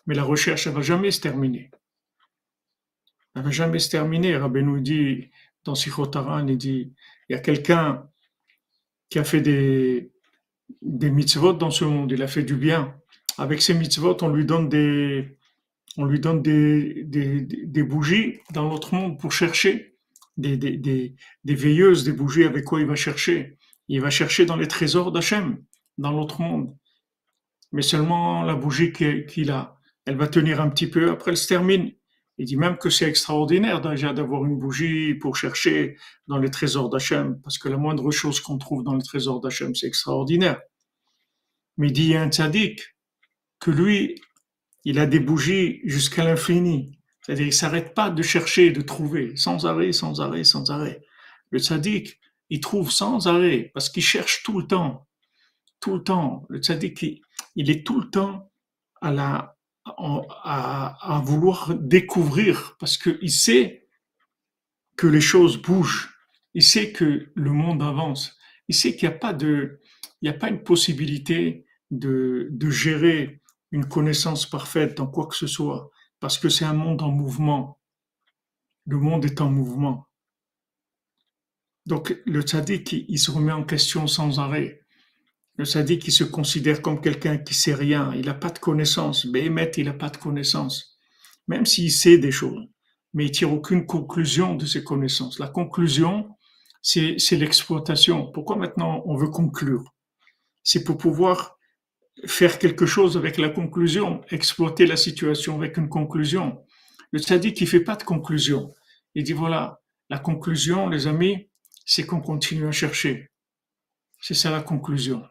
Mais la recherche, elle va jamais se terminer. Elle va jamais se terminer. nous dit, dans Sikhotaran, il dit, il y a quelqu'un qui a fait des, des mitzvot dans ce monde, il a fait du bien. Avec ces mitzvot, on lui donne des, on lui donne des, bougies dans l'autre monde pour chercher des, veilleuses, des bougies avec quoi il va chercher. Il va chercher dans les trésors d'Hachem, dans l'autre monde. Mais seulement la bougie qu'il a, elle va tenir un petit peu, après elle se termine. Il dit même que c'est extraordinaire d'avoir une bougie pour chercher dans les trésors d'Hachem, parce que la moindre chose qu'on trouve dans les trésors d'Hachem, c'est extraordinaire. Mais il dit, il un tzaddik, que lui, il a des bougies jusqu'à l'infini. C'est-à-dire, il s'arrête pas de chercher, de trouver, sans arrêt, sans arrêt, sans arrêt. Le tzaddik, il trouve sans arrêt, parce qu'il cherche tout le temps, tout le temps. Le tzaddik, il, est tout le temps à la, à, vouloir découvrir, parce qu'il sait que les choses bougent, il sait que le monde avance, il sait qu'il n'y a pas de, a pas une possibilité de, de gérer une connaissance parfaite dans quoi que ce soit parce que c'est un monde en mouvement. Le monde est en mouvement. Donc le tzaddik, il se remet en question sans arrêt. Le tzaddik, il se considère comme quelqu'un qui sait rien, il n'a pas de connaissances. Béhémet, il n'a pas de connaissances. Même s'il sait des choses, mais il tire aucune conclusion de ses connaissances. La conclusion, c'est l'exploitation. Pourquoi maintenant on veut conclure? C'est pour pouvoir faire quelque chose avec la conclusion, exploiter la situation avec une conclusion. Le tzaddik, il fait pas de conclusion. Il dit voilà, la conclusion, les amis, c'est qu'on continue à chercher. C'est ça la conclusion.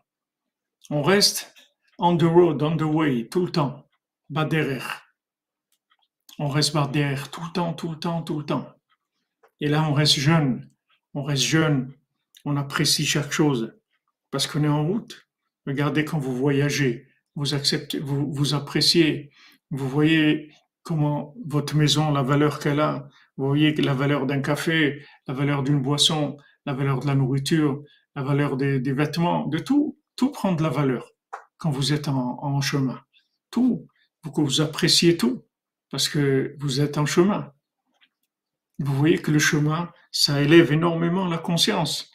On reste on the road, on the way, tout le temps, bas derrière. On reste bas derrière tout le temps, tout le temps, tout le temps. Et là, on reste jeune. On reste jeune. On apprécie chaque chose parce qu'on est en route. Regardez quand vous voyagez, vous acceptez, vous, vous appréciez, vous voyez comment votre maison, la valeur qu'elle a, vous voyez la valeur d'un café, la valeur d'une boisson, la valeur de la nourriture, la valeur des, vêtements, de tout, tout prend de la valeur quand vous êtes en, chemin. Tout, vous, vous appréciez tout parce que vous êtes en chemin. Vous voyez que le chemin, ça élève énormément la conscience.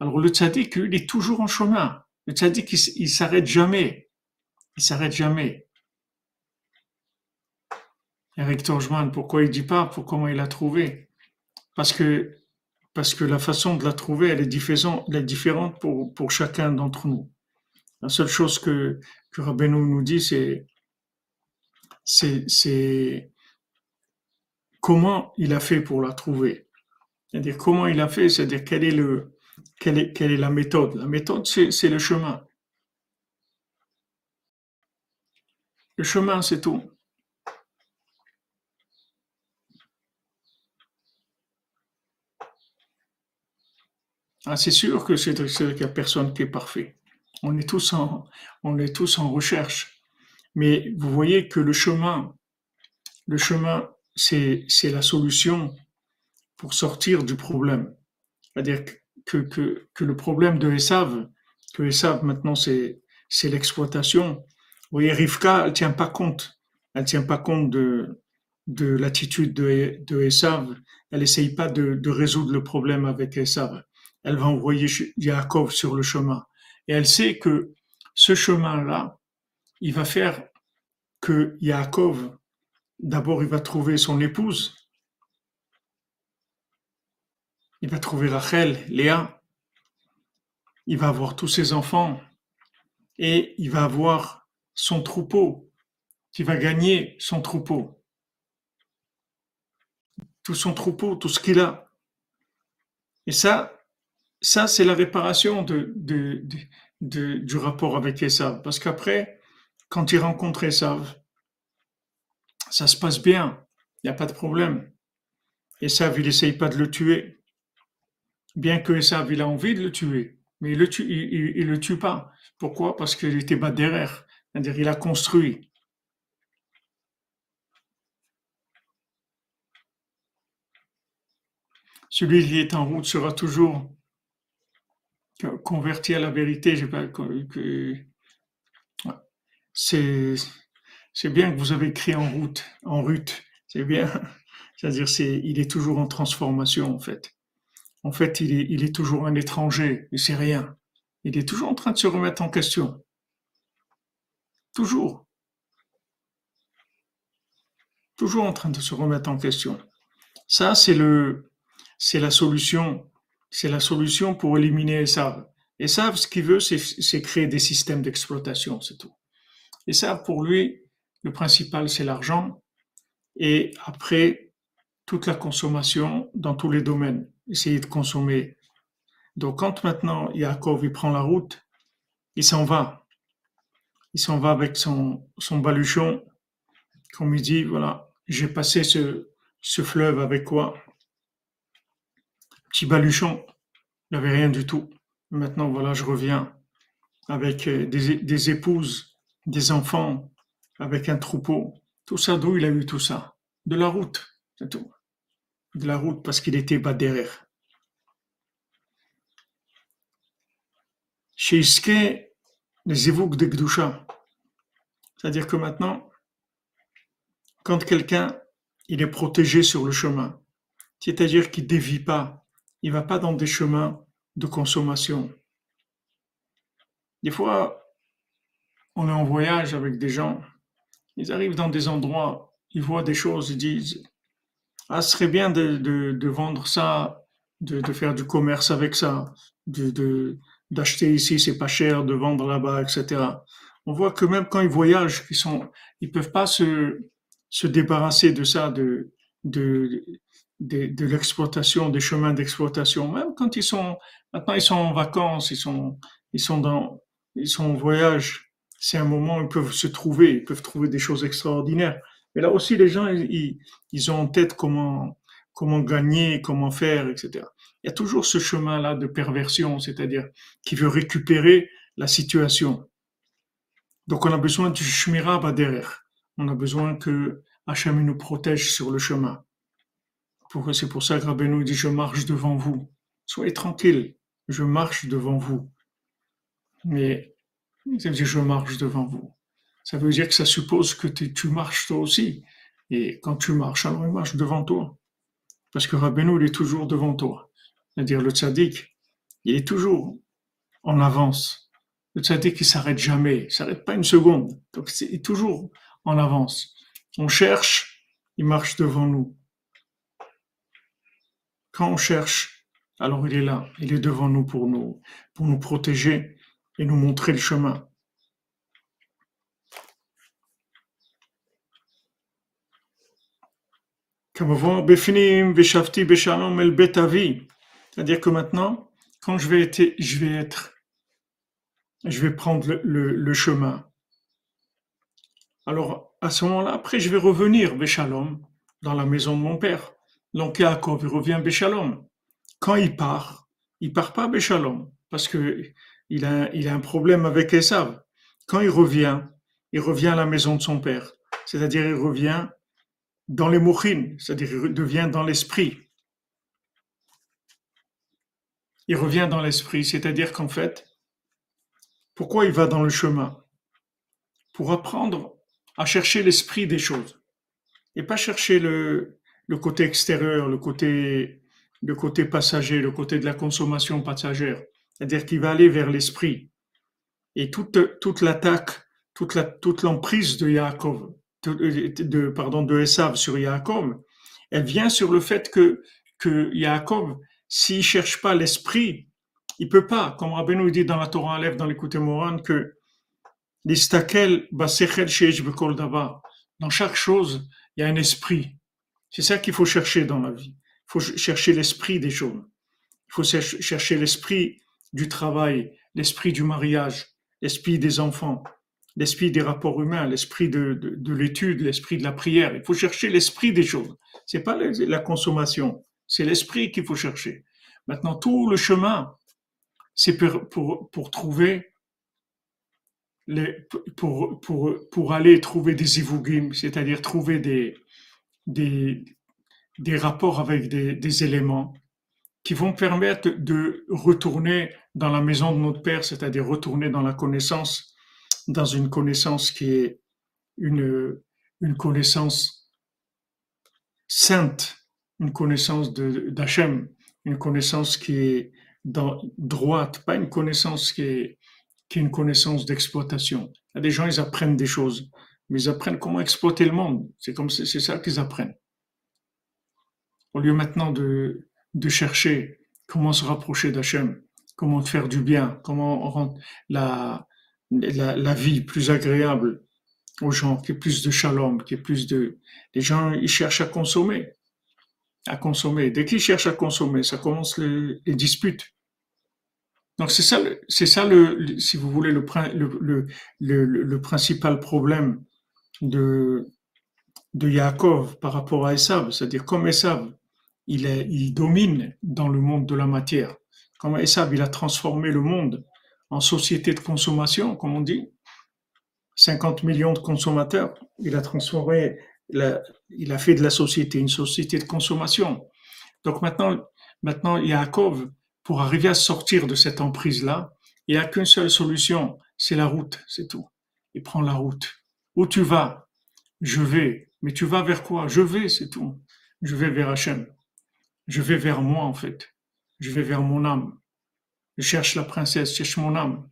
alors le tzaddik, il est toujours en chemin. Le tzaddik, il, il s'arrête jamais. Il s'arrête jamais. Eric Torjman, pourquoi il dit pas? Pour comment il a trouvé? Parce que parce que la façon de la trouver, elle est différente, elle est différente pour, pour chacun d'entre nous. La seule chose que, que Rabbeinu nous dit, c'est, c'est, comment il a fait pour la trouver. C'est-à-dire comment il a fait, c'est-à-dire quel est le, quelle est, quelle est la méthode? La méthode, c'est le chemin. Le chemin, c'est tout. Ah, c'est sûr que c'est qu'il n'y a personne qui est parfait. On est tous en, on est tous en recherche. Mais vous voyez que le chemin, le chemin, c'est, la solution pour sortir du problème. C'est-à-dire que, le problème de Esav, que Esav maintenant c'est, l'exploitation. Vous voyez, Rivka, elle tient pas compte. Elle tient pas compte de, de l'attitude de, de Esav. Elle essaye pas de, de résoudre le problème avec Esav. Elle va envoyer Yaakov sur le chemin. Et elle sait que ce chemin-là, il va faire que Yaakov, d'abord, il va trouver son épouse. Il va trouver Rachel, Léa. Il va avoir tous ses enfants. Et il va avoir son troupeau. Il va gagner son troupeau. Tout son troupeau, tout ce qu'il a. Et ça, ça, c'est la réparation du rapport avec Esav. Parce qu'après, quand il rencontre Esav, ça se passe bien, il n'y a pas de problème. Esav, il n'essaye pas de le tuer. Bien que Esav, il a envie de le tuer, mais il le, le tue pas. Pourquoi? Parce qu'il était bas derrière. C'est-à-dire, il a construit. Celui qui est en route sera toujours converti à la vérité, c'est, bien que vous avez écrit en route, en route, c'est bien. C'est-à-dire, c'est, il est toujours en transformation, en fait. En fait, il est, toujours un étranger, il sait rien. Il est toujours en train de se remettre en question. Toujours. Toujours en train de se remettre en question. Ça, c'est le, c'est la solution c'est la solution pour éliminer Esav. Esav, ce qu'il veut, c'est créer des systèmes d'exploitation, c'est tout. Esav, pour lui, le principal, c'est l'argent. Et après, toute la consommation dans tous les domaines. Essayer de consommer. Donc, quand maintenant Yaakov, il prend la route, il s'en va. Il s'en va avec son, baluchon. Comme il dit, voilà, j'ai passé ce, fleuve avec quoi? Petit baluchon, il n'y avait rien du tout. Maintenant, voilà, je reviens avec euh, des, épouses, des enfants, avec un troupeau. Tout ça, d'où il a eu tout ça? De la route, c'est tout. De la route parce qu'il était bas derrière. Chez Iske, les évoques de Gdusha. C'est-à-dire que maintenant, quand quelqu'un il est protégé sur le chemin, c'est-à-dire qu'il ne dévie pas il va pas dans des chemins de consommation. Des fois, on est en voyage avec des gens, ils arrivent dans des endroits, ils voient des choses, ils disent Ah, ce serait bien de, vendre ça, de, faire du commerce avec ça, de, d'acheter ici, c'est pas cher, de vendre là-bas, etc. On voit que même quand ils voyagent, ils sont, ils peuvent pas se, se débarrasser de ça, de, de, de, l'exploitation, des chemins d'exploitation, même quand ils sont, maintenant ils sont en vacances, ils sont, ils sont dans, ils sont en voyage, c'est un moment où ils peuvent se trouver, ils peuvent trouver des choses extraordinaires. Mais là aussi, les gens, ils, ont en tête comment, comment gagner, comment faire, etc. Il y a toujours ce chemin-là de perversion, c'est-à-dire qui veut récupérer la situation. Donc on a besoin du Shmira derrière. On a besoin que Hachem nous protège sur le chemin. C'est pour ça que Rabbeinu dit Je marche devant vous. Soyez tranquille, je marche devant vous. Mais Je marche devant vous. Ça veut dire que ça suppose que tu marches toi aussi. Et quand tu marches, alors il marche devant toi. Parce que Rabbeinu, il est toujours devant toi. C'est-à-dire le tzaddik, il est toujours en avance. Le tzaddik, il s'arrête jamais, il s'arrête pas une seconde. Donc, il est toujours en avance. On cherche, il marche devant nous quand on cherche, Alors il est là, il est devant nous pour nous, pour nous protéger et nous montrer le chemin. C'est-à-dire que maintenant, quand je vais être, je vais être, je vais prendre le, chemin. Alors, à ce moment-là, après, je vais revenir, Béchalom, dans la maison de mon père. Donc, Yaakov, il revient Béchalom. Quand il part, il part pas Béchalom, parce que il a, il a un problème avec Esav. Quand il revient, il revient à la maison de son père. C'est-à-dire, il revient dans les mouchines, c'est-à-dire, il devient dans l'esprit il revient dans l'esprit, c'est-à-dire qu'en fait, pourquoi il va dans le chemin? Pour apprendre à chercher l'esprit des choses et pas chercher le, le côté extérieur, le côté, le côté passager, le côté de la consommation passagère. C'est-à-dire qu'il va aller vers l'esprit. Et toute, toute l'attaque, toute la, toute l'emprise de Yaakov, de, pardon, de Esav sur Yaakov, elle vient sur le fait que, que Yaakov, s'il cherche pas l'esprit, il peut pas, comme Rabbi nous dit dans la Torah Aleph, dans l'écoute Moran, que l'istakel dans chaque chose, il y a un esprit. C'est ça qu'il faut chercher dans la vie. Il faut chercher l'esprit des choses. Il faut chercher l'esprit du travail, l'esprit du mariage, l'esprit des enfants, l'esprit des rapports humains, l'esprit de, de, l'étude, l'esprit de la prière. Il faut chercher l'esprit des choses. C'est pas la consommation. C'est l'esprit qu'il faut chercher. Maintenant, tout le chemin, c'est pour, pour, trouver les, pour, pour, pour aller trouver des ivugim, c'est-à-dire trouver des, des, des rapports avec des éléments qui vont permettre de retourner dans la maison de notre Père, c'est-à-dire retourner dans la connaissance, dans une connaissance qui est une, une connaissance sainte, une connaissance d'Hachem, une connaissance qui est dans, droite, pas une connaissance qui est, qui est une connaissance d'exploitation. Il y a des gens, ils apprennent des choses, mais ils apprennent comment exploiter le monde. C'est comme c'est ça qu'ils apprennent. Au lieu maintenant de, de chercher comment se rapprocher d'Hachem, comment faire du bien, comment rendre la, la, vie plus agréable aux gens, qu'il y ait plus de shalom, qu'il y ait plus de... Les gens, ils cherchent à consommer à consommer. Dès qu'ils cherchent à consommer, ça commence les, disputes. Donc c'est ça, c'est ça le, si vous voulez, le, le, le, le, principal problème de, de Yaakov par rapport à Esav. C'est-à-dire comme Esav, il, est, il domine dans le monde de la matière. Comme Esav, il a transformé le monde en société de consommation, comme on dit. 50 millions de consommateurs. Il a transformé il a fait de la société une société de consommation. Donc maintenant, maintenant Yaakov, pour arriver à sortir de cette emprise-là, il n'y a qu'une seule solution, c'est la route, c'est tout. Il prend la route. Où tu vas? Je vais. Mais tu vas vers quoi? Je vais, c'est tout. Je vais vers Hachem. Je vais vers moi, en fait. Je vais vers mon âme. Je cherche la princesse, je cherche mon âme.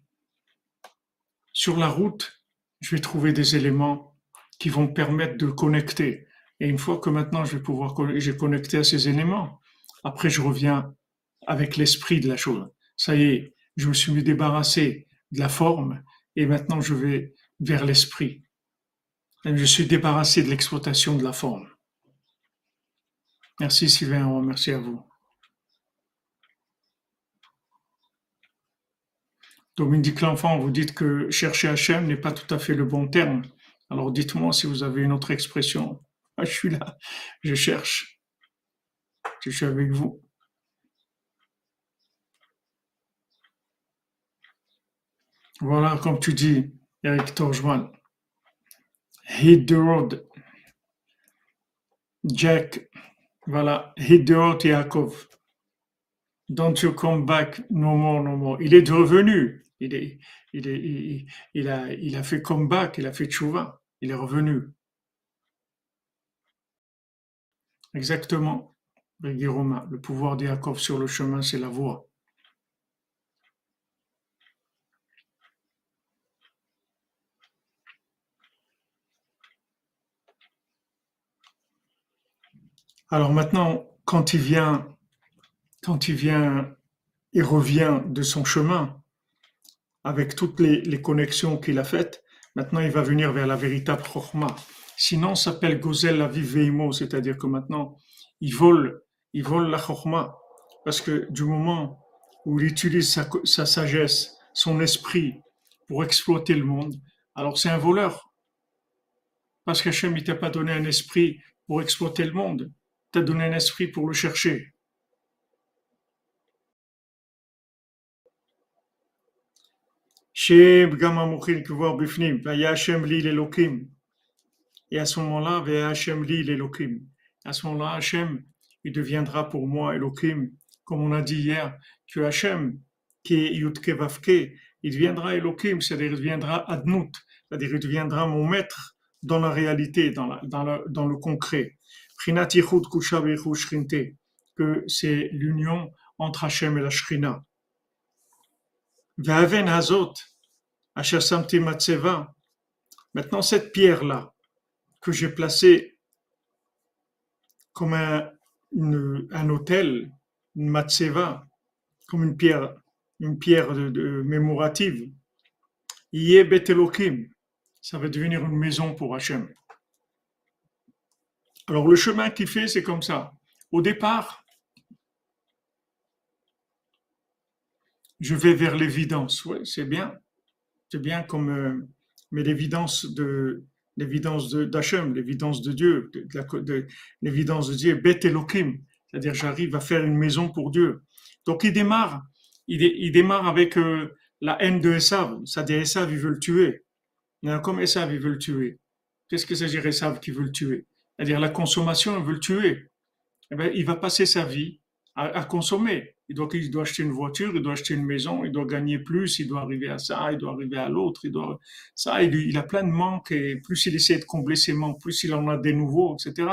Sur la route, je vais trouver des éléments qui vont permettre de connecter. Et une fois que maintenant je vais pouvoir, j'ai connecté à ces éléments, après je reviens avec l'esprit de la chose. Ça y est, je me suis débarrassé de la forme et maintenant je vais vers l'esprit. Je suis débarrassé de l'exploitation de la forme. Merci Sylvain, merci à vous. Dominique L'Enfant, vous dites que chercher Hachem n'est pas tout à fait le bon terme. Alors dites-moi si vous avez une autre expression. Ah, je suis là, je cherche. Je suis avec vous. Voilà, comme tu dis, Eric Torjman. Hit the road. Jack. Voilà, hit the road, Yaakov. Don't you come back no more, no more. Il est revenu. Il, a, il a fait comeback, il a fait tchouva, il est revenu. Exactement, Romain. Le pouvoir d'Iakov sur le chemin, c'est la voie. Alors maintenant, quand il vient, quand il vient, il revient de son chemin, avec toutes les, connexions qu'il a faites, maintenant il va venir vers la véritable Chorma. Sinon, ça s'appelle Gozel la Viveimo, c'est-à-dire que maintenant, il vole, il vole la Chorma. Parce que du moment où il utilise sa, sagesse, son esprit pour exploiter le monde, alors c'est un voleur. Parce qu'Hachem, il t'a pas donné un esprit pour exploiter le monde, il t'a donné un esprit pour le chercher. Et à ce moment-là, à ce moment-là, il deviendra pour moi Elohim, comme on a dit hier, que Hachem, qui est Yudke Vavke, il deviendra Elohim, c'est-à-dire il deviendra Adnut, c'est-à-dire il deviendra mon maître dans la réalité, dans, le, concret. Que c'est l'union entre Hachem et la Shrina. Maintenant, cette pierre-là, que j'ai placée comme un, un hôtel, une matseva, comme une pierre, une pierre de, mémorative, Yé Betelokim, ça va devenir une maison pour Hachem. Alors le chemin qu'il fait, c'est comme ça. Au départ, je vais vers l'évidence. Oui, c'est bien. C'est bien comme, euh, mais l'évidence de, l'évidence d'Hachem, l'évidence de Dieu, de, l'évidence de Dieu, Bet Elohim. C'est-à-dire, j'arrive à faire une maison pour Dieu. Donc, il démarre, il, démarre avec euh, la haine de Esav. C'est-à-dire, Esav, il veut le tuer. Comme Esav, il veut le tuer. Qu'est-ce que c'est Esav qui veut le tuer? C'est-à-dire, la consommation, il veut le tuer. Eh bien, il va passer sa vie à consommer. Il doit, il doit acheter une voiture, il doit acheter une maison, il doit gagner plus, il doit arriver à ça, il doit arriver à l'autre, il doit, ça, il, a plein de manques et plus il essaie de combler ses manques, plus il en a des nouveaux, etc.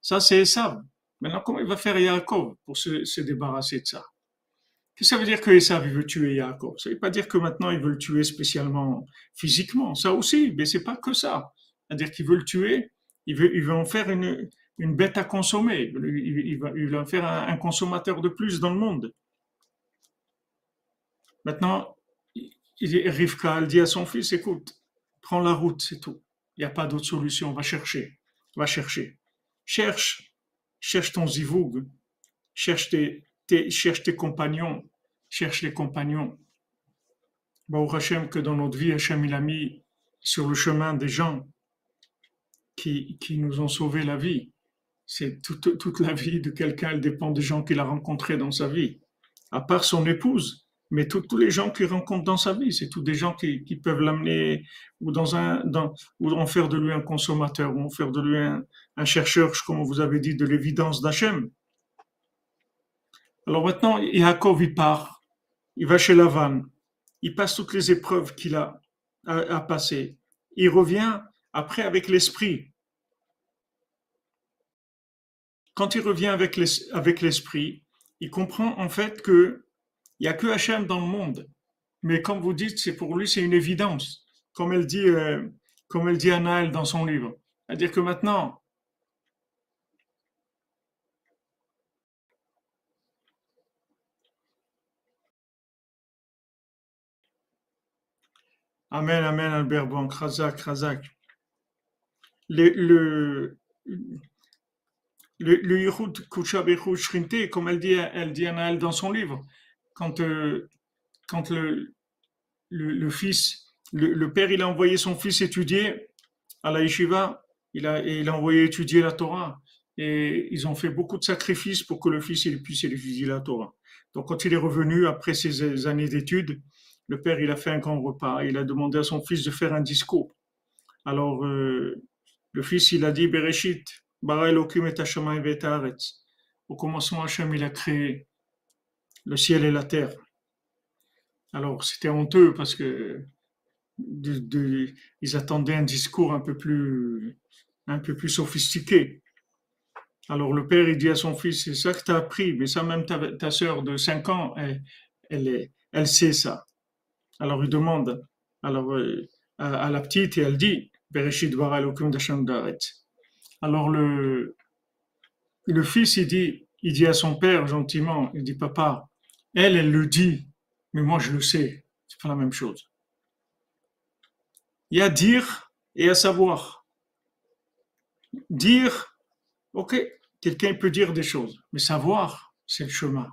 Ça, c'est ça. Maintenant, comment il va faire Yaakov pour se, se débarrasser de ça? Qu'est-ce que ça veut dire que Esav, veut tuer Yaakov? Ça veut pas dire que maintenant il veut le tuer spécialement physiquement. Ça aussi, mais c'est pas que ça. C'est-à-dire qu'il veut le tuer, il veut, il veut en faire une, une bête à consommer. Il, va, faire un, consommateur de plus dans le monde. Maintenant, il, Rivka, elle dit à son fils, écoute, prends la route, c'est tout. Il n'y a pas d'autre solution, va chercher, va chercher. Cherche, cherche ton zivoug, cherche tes, cherche tes compagnons, cherche les compagnons. Bah, Hachem, que dans notre vie, Hachem, il a mis sur le chemin des gens qui nous ont sauvé la vie c'est toute, toute, la vie de quelqu'un, elle dépend des gens qu'il a rencontrés dans sa vie. À part son épouse, mais tous les gens qu'il rencontre dans sa vie, c'est tous des gens qui, peuvent l'amener ou dans un, ou en faire de lui un consommateur, ou en faire de lui un, chercheur, comme vous avez dit, de l'évidence d'Hachem. Alors maintenant, Yaakov, il part, il va chez Lavan, il passe toutes les épreuves qu'il a à passer. Il revient après avec l'esprit, quand il revient avec l'esprit, il comprend en fait que il y a que Hachem dans le monde. Mais comme vous dites, c'est pour lui c'est une évidence, comme elle dit, euh, comme elle dit Anaël dans son livre. C'est-à-dire que maintenant, Amen, Amen, Albert Bon, Krazak. Le, le, le, le Shrinte, comme elle dit, elle dit dans son livre, quand, euh, quand le, le, fils, le, père, il a envoyé son fils étudier à la yeshiva, il a, il a envoyé étudier la Torah. Et ils ont fait beaucoup de sacrifices pour que le fils il puisse étudier la Torah. Donc quand il est revenu après ces années d'études, le père il a fait un grand repas. Il a demandé à son fils de faire un discours. Alors euh, le fils il a dit Bereshit, au commencement, Hachem, il a créé le ciel et la terre. Alors, c'était honteux parce que ils attendaient un discours un peu plus, un peu plus sophistiqué. Alors, le père, il dit à son fils, c'est ça que tu as appris, mais ça, même ta, ta soeur de 5 ans, elle, elle, elle, sait ça. Alors, il demande alors, euh, à, la petite et elle dit, Bereshit bara alors le, le fils, il dit, il dit à son père gentiment, il dit papa, elle, elle le dit, mais moi je le sais, c'est pas la même chose. Il y a dire et à savoir. Dire, ok, quelqu'un peut dire des choses, mais savoir, c'est le chemin.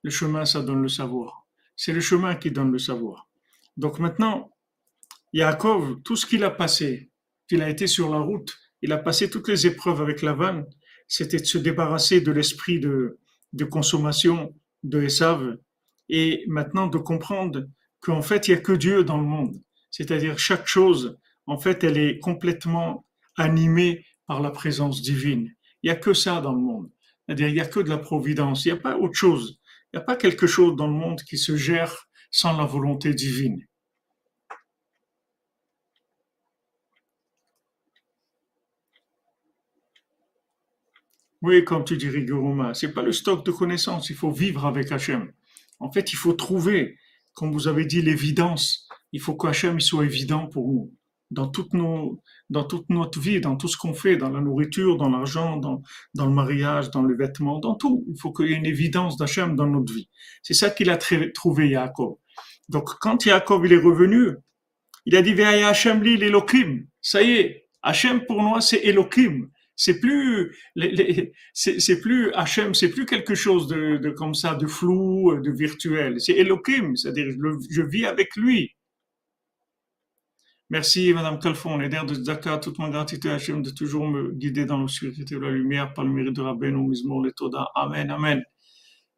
Le chemin, ça donne le savoir. C'est le chemin qui donne le savoir. Donc maintenant, Yaakov, tout ce qu'il a passé, qu'il a été sur la route, il a passé toutes les épreuves avec la vanne, c'était de se débarrasser de l'esprit de, de consommation de Esav et maintenant de comprendre qu'en fait, il n'y a que Dieu dans le monde. C'est-à-dire chaque chose, en fait, elle est complètement animée par la présence divine. Il n'y a que ça dans le monde. C'est-à-dire, il n'y a que de la providence. Il n'y a pas autre chose. Il n'y a pas quelque chose dans le monde qui se gère sans la volonté divine. Oui, comme tu dis rigoureusement, c'est pas le stock de connaissances, il faut vivre avec Hachem. En fait, il faut trouver, comme vous avez dit, l'évidence. Il faut qu'Hachem soit évident pour nous. Dans toute, notre vie, dans tout ce qu'on fait, dans la nourriture, dans l'argent, dans, le mariage, dans le vêtement, dans tout. Il faut qu'il y ait une évidence d'Hachem dans notre vie. C'est ça qu'il a trouvé Yaakov. Donc, quand Yaakov il est revenu, il a dit, Hachem li l'Elohim. Ça y est, Hachem pour moi c'est Elohim. C'est plus, c'est plus Hachem, c'est plus quelque chose de, comme ça, de flou, de virtuel. C'est Elohim, c'est-à-dire je, vis avec lui. Merci, Madame Calfon, les de Zaka, toute ma gratitude à Hachem de toujours me guider dans l'obscurité de la lumière par le mérite de Rabbeinu, Mizmor, le Toda. Amen, Amen.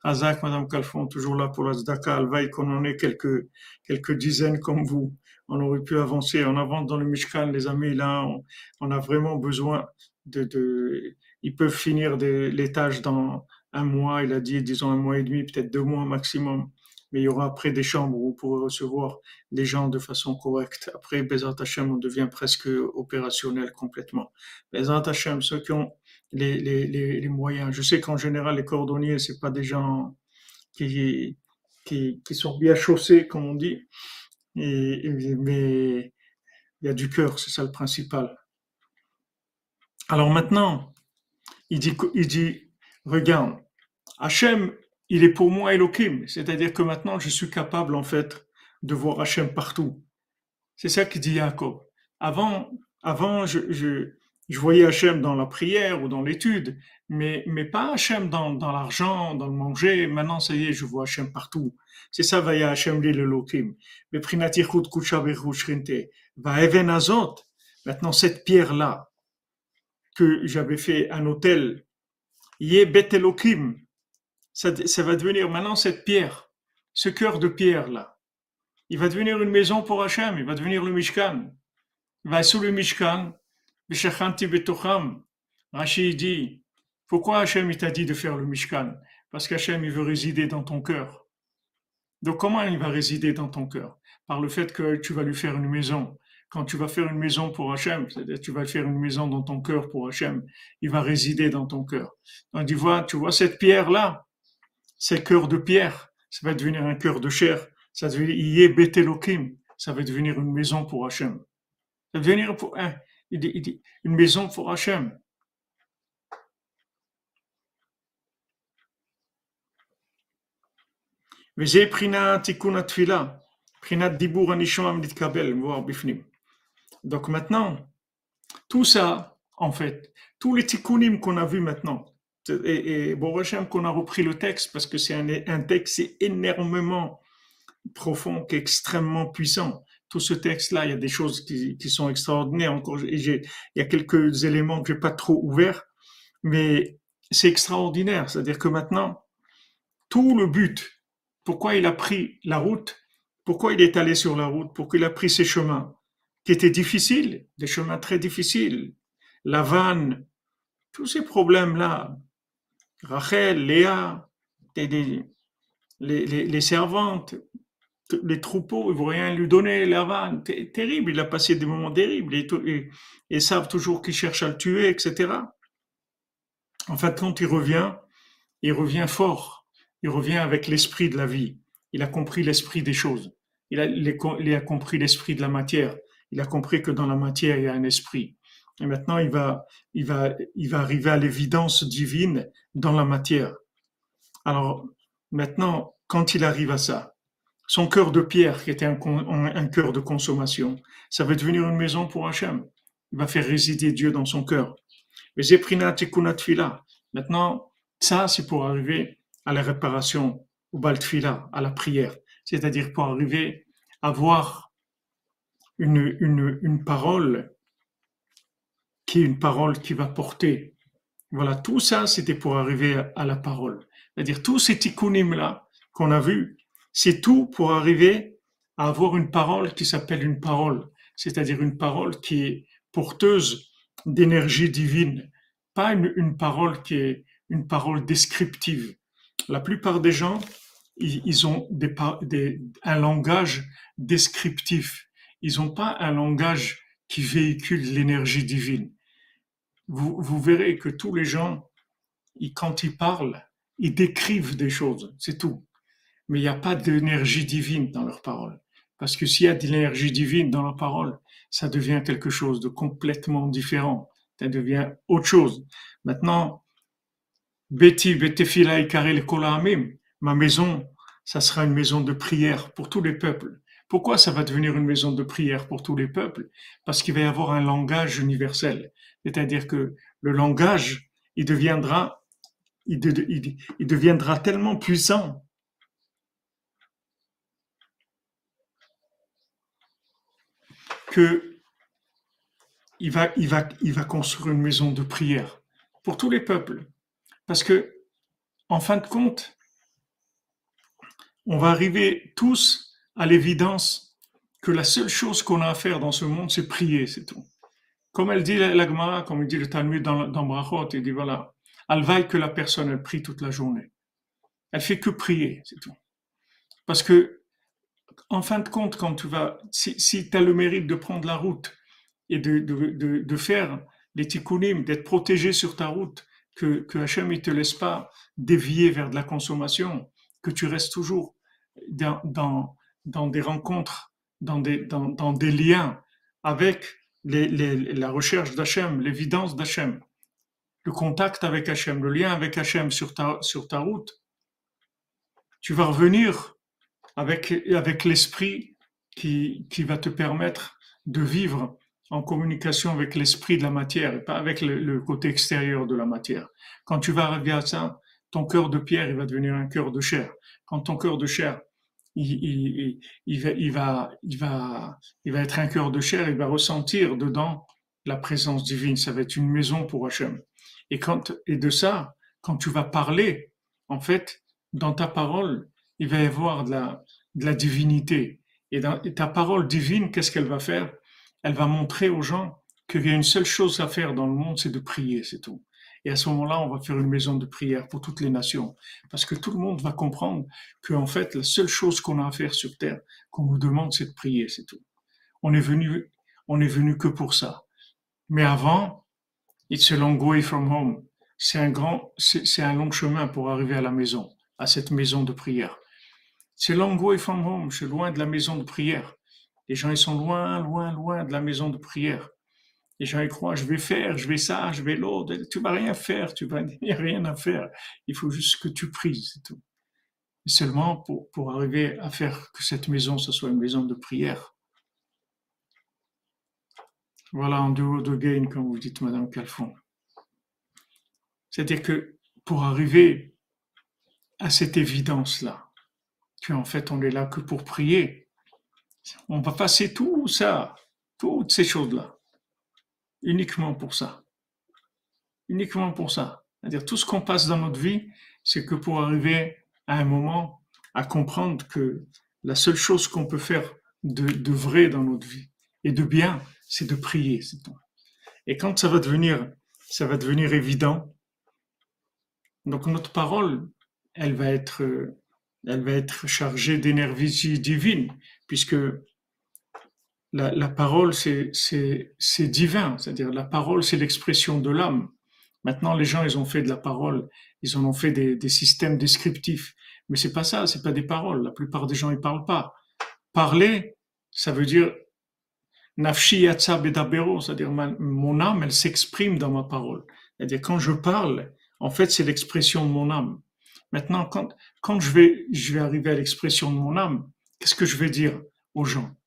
Razak, Madame Calfon, toujours là pour la Zdaka, Alvaï, qu'on en ait quelques, quelques dizaines comme vous. On aurait pu avancer. On avance dans le Mishkan, les amis, là, on a vraiment besoin ils peuvent finir les tâches dans un mois, il a dit, disons un mois et demi, peut-être deux mois maximum. Mais il y aura après des chambres où vous pourrez recevoir les gens de façon correcte. Après, Bezat Hashem, on devient presque opérationnel complètement. Bezat Hashem, ceux qui ont les, moyens. Je sais qu'en général, les cordonniers, c'est pas des gens qui, sont bien chaussés, comme on dit. Mais il y a du cœur, c'est ça le principal. Alors maintenant, il dit, il dit regarde, Hachem, il est pour moi Elohim, c'est-à-dire que maintenant je suis capable en fait de voir Hachem partout. C'est ça qu'il dit Jacob. Avant, avant je, je, je, voyais Hachem dans la prière ou dans l'étude, mais, mais pas Hachem dans, dans l'argent, dans le manger. Maintenant, ça y est, je vois Hachem partout. C'est ça, va Hachem li l'Elohim. Maintenant, cette pierre-là, que j'avais fait un hôtel, Yé Betelokim, ça, ça va devenir maintenant cette pierre, ce cœur de pierre là. Il va devenir une maison pour Hachem, il va devenir le Mishkan. Il va sous le Mishkan, Beshachanti Betocham. Rashi dit, pourquoi Hachem t'a dit de faire le Mishkan? Parce qu'Hachem il veut résider dans ton cœur. Donc comment il va résider dans ton cœur? Par le fait que tu vas lui faire une maison, quand tu vas faire une maison pour Hachem, c'est-à-dire tu vas faire une maison dans ton cœur pour Hachem, il va résider dans ton cœur. Donc tu vois, tu vois cette pierre-là, c'est cœur de pierre, ça va devenir un cœur de chair, ça va devenir Betelokim, ça va devenir une maison pour Hachem. Ça va devenir pour, hein, il dit, il dit, une maison pour Hachem. וזה בחינת תיקון התפילה, בחינת דיבור הנשמע מתקבל, מבואר בפנים. Donc maintenant, tout ça, en fait, tous les tikkunim qu'on a vus maintenant, et, et qu'on a repris le texte parce que c'est un, texte énormément profond, qui est extrêmement puissant. Tout ce texte-là, il y a des choses qui, qui sont extraordinaires. Encore, il y a quelques éléments que j'ai pas trop ouverts, mais c'est extraordinaire. C'est-à-dire que maintenant, tout le but, pourquoi il a pris la route, pourquoi il est allé sur la route, pourquoi il a pris ses chemins, qui étaient difficiles, des chemins très difficiles, la vanne, tous ces problèmes-là, Rachel, Léa, les, les, servantes, les troupeaux, ils vont rien lui donner, la vanne, terrible, il a passé des moments terribles, et, savent toujours qu'il cherche à le tuer, etc. En fait, quand il revient, il revient fort, il revient avec l'esprit de la vie, il a compris l'esprit des choses, il a compris l'esprit de la matière, il a compris que dans la matière, il y a un esprit. Et maintenant, il va, il va, il va arriver à l'évidence divine dans la matière. Alors, maintenant, quand il arrive à ça, son cœur de pierre, qui était un, cœur de consommation, ça va devenir une maison pour Hachem. Il va faire résider Dieu dans son cœur. Maintenant, ça, c'est pour arriver à la réparation, au baltfila, à la prière. C'est-à-dire pour arriver à voir une, une, une parole qui est une parole qui va porter. Voilà, tout ça, c'était pour arriver à, la parole. C'est-à-dire, tous ces tikkunim-là qu'on a vus, c'est tout pour arriver à avoir une parole qui s'appelle une parole. C'est-à-dire une parole qui est porteuse d'énergie divine, pas une, parole qui est une parole descriptive. La plupart des gens, ils, ont des, un langage descriptif. Ils n'ont pas un langage qui véhicule l'énergie divine vous, verrez que tous les gens, quand ils parlent, ils décrivent des choses, c'est tout. Mais il n'y a pas d'énergie divine dans leurs paroles. Parce que s'il y a de l'énergie divine dans leurs paroles, ça devient quelque chose de complètement différent. Ça devient autre chose. Maintenant, Betty, Betefila et Karel ma maison, ça sera une maison de prière pour tous les peuples. Pourquoi ça va devenir une maison de prière pour tous les peuples? Parce qu'il va y avoir un langage universel. C'est-à-dire que le langage, il deviendra, il, deviendra tellement puissant que il va, va construire une maison de prière pour tous les peuples. Parce que, en fin de compte, on va arriver tous à l'évidence que la seule chose qu'on a à faire dans ce monde, c'est prier, c'est tout. Comme elle dit l'Agmara, comme il dit le Talmud dans, dans Brachot, il dit voilà, elle vaille que la personne, elle prie toute la journée. Elle fait que prier, c'est tout. Parce que, en fin de compte, quand tu vas, si, si tu as le mérite de prendre la route et de, de, de, faire les tikkunim, d'être protégé sur ta route, que, que Hachem ne te laisse pas dévier vers de la consommation, que tu restes toujours dans, dans, dans des rencontres, dans des, liens avec la recherche d'Hachem, l'évidence d'Hachem, le contact avec Hachem, le lien avec Hachem sur ta, route, tu vas revenir avec, l'esprit qui, va te permettre de vivre en communication avec l'esprit de la matière et pas avec le, le, côté extérieur de la matière. Quand tu vas arriver à ça, ton cœur de pierre, il va devenir un cœur de chair. Quand ton cœur de chair, il, va, il, va, il, va, il va être un cœur de chair, il va ressentir dedans la présence divine. Ça va être une maison pour Hachem. Et, quand, et de ça, quand tu vas parler, en fait, dans ta parole, il va y avoir de la, de la divinité. Et, dans, ta parole divine, qu'est-ce qu'elle va faire? Elle va montrer aux gens qu'il y a une seule chose à faire dans le monde, c'est de prier, c'est tout. Et à ce moment-là, on va faire une maison de prière pour toutes les nations. Parce que tout le monde va comprendre qu'en fait, la seule chose qu'on a à faire sur terre, qu'on nous demande, c'est de prier, c'est tout. On est venu, on est venu que pour ça. Mais avant, it's a long way from home. C'est un grand, c'est un long chemin pour arriver à la maison, à cette maison de prière. C'est long way from home. C'est loin de la maison de prière. Les gens, ils sont loin, loin, loin de la maison de prière. Les gens y croient, je vais faire, je vais ça, je vais l'autre. Tu vas rien faire, tu vas, rien à faire. Il faut juste que tu pries, c'est tout. Seulement pour, pour arriver à faire que cette maison, ce soit une maison de prière. Voilà, en dehors de gain, comme vous dites, Madame Calfon. C'est-à-dire que pour arriver à cette évidence-là, qu'en fait on est là que pour prier, on va passer tout ça, toutes ces choses-là uniquement pour ça. Uniquement pour ça. C'est-à-dire tout ce qu'on passe dans notre vie, c'est que pour arriver à un moment à comprendre que la seule chose qu'on peut faire de, vrai dans notre vie et de bien, c'est de prier. Et quand ça va devenir, ça va devenir évident, donc notre parole, elle va être, elle va être chargée d'énergie divine, puisque la, parole, c'est divin, c'est-à-dire la parole, c'est l'expression de l'âme. Maintenant, les gens, ils ont fait de la parole, ils en ont fait des, systèmes descriptifs, mais c'est pas ça, c'est pas des paroles. La plupart des gens, ils parlent pas. Parler, ça veut dire Nafshi yatsa bedabero, c'est-à-dire mon âme, elle s'exprime dans ma parole. C'est-à-dire quand je parle, en fait, c'est l'expression de mon âme. Maintenant, quand, quand je vais, je vais arriver à l'expression de mon âme, qu'est-ce que je vais dire aux gens?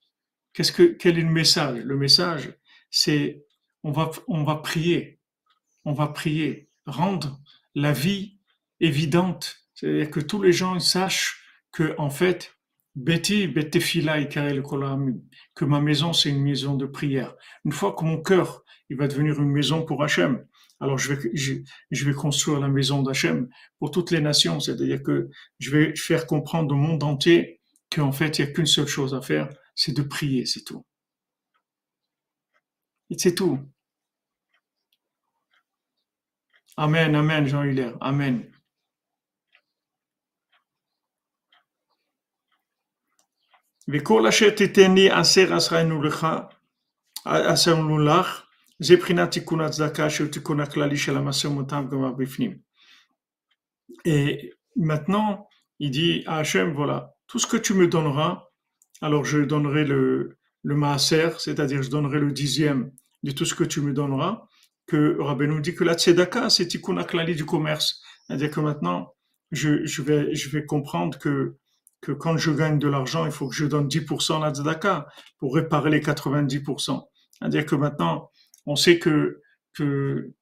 Qu'est-ce que, quel est le message? Le message, c'est, on va, on va prier. On va prier. Rendre la vie évidente. C'est-à-dire que tous les gens sachent que, en fait, Betty, que ma maison, c'est une maison de prière. Une fois que mon cœur, il va devenir une maison pour Hachem, alors je vais, je, vais construire la maison d'Hachem pour toutes les nations. C'est-à-dire que je vais faire comprendre au monde entier qu'en fait, il n'y a qu'une seule chose à faire, c'est de prier, c'est tout. Et c'est tout. Amen, amen, Jean-Hilaire, amen. וכל אשר תיתן לי עשר עשרנו לך, עשרנו לך, זה בחינת תיקון הצדקה שהוא תיקון הכללי של המשא ומתן גם בפנים. Et maintenant, il dit à Hachem, voilà, tout ce que tu me donneras, alors je donnerai le, le maaser, c'est-à-dire je donnerai le dixième de tout ce que tu me donneras, que Rabbi nous dit que la tzedaka, c'est tikkun aklali du commerce. C'est-à-dire que maintenant, je, je, vais, je vais comprendre que que quand je gagne de l'argent, il faut que je donne 10% à la tzedaka pour réparer les 90%. C'est-à-dire que maintenant, on sait que, que,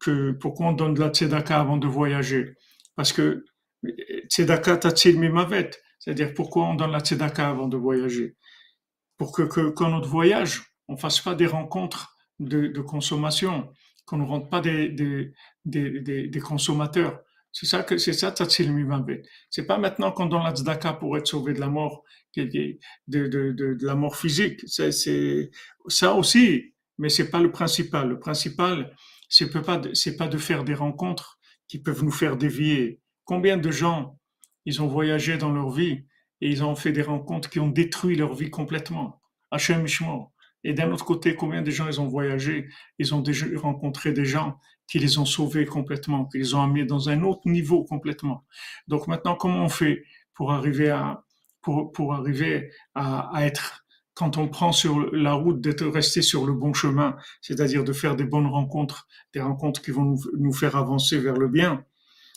que pourquoi on donne de la tzedaka avant de voyager? Parce que tzedaka tatil mimavet, c'est-à-dire pourquoi on donne la tzedaka avant de voyager? Pour que, que quand notre voyage, on fasse pas des rencontres de, consommation, qu'on ne rentre pas des, des, consommateurs. C'est ça que c'est ça C'est pas maintenant qu'on donne la tzedaka pour être sauvé de la mort, de, de la mort physique. C'est ça aussi, mais c'est pas le principal. Le principal, c'est pas c'est pas de faire des rencontres qui peuvent nous faire dévier. Combien de gens ils ont voyagé dans leur vie et ils ont fait des rencontres qui ont détruit leur vie complètement. Hachem Et d'un autre côté, combien de gens ils ont voyagé, ils ont déjà rencontré des gens qui les ont sauvés complètement, qui les ont amenés dans un autre niveau complètement. Donc maintenant, comment on fait pour arriver à, pour, pour arriver à, à être, quand on prend sur la route, d'être resté sur le bon chemin, c'est-à-dire de faire des bonnes rencontres, des rencontres qui vont nous, nous faire avancer vers le bien,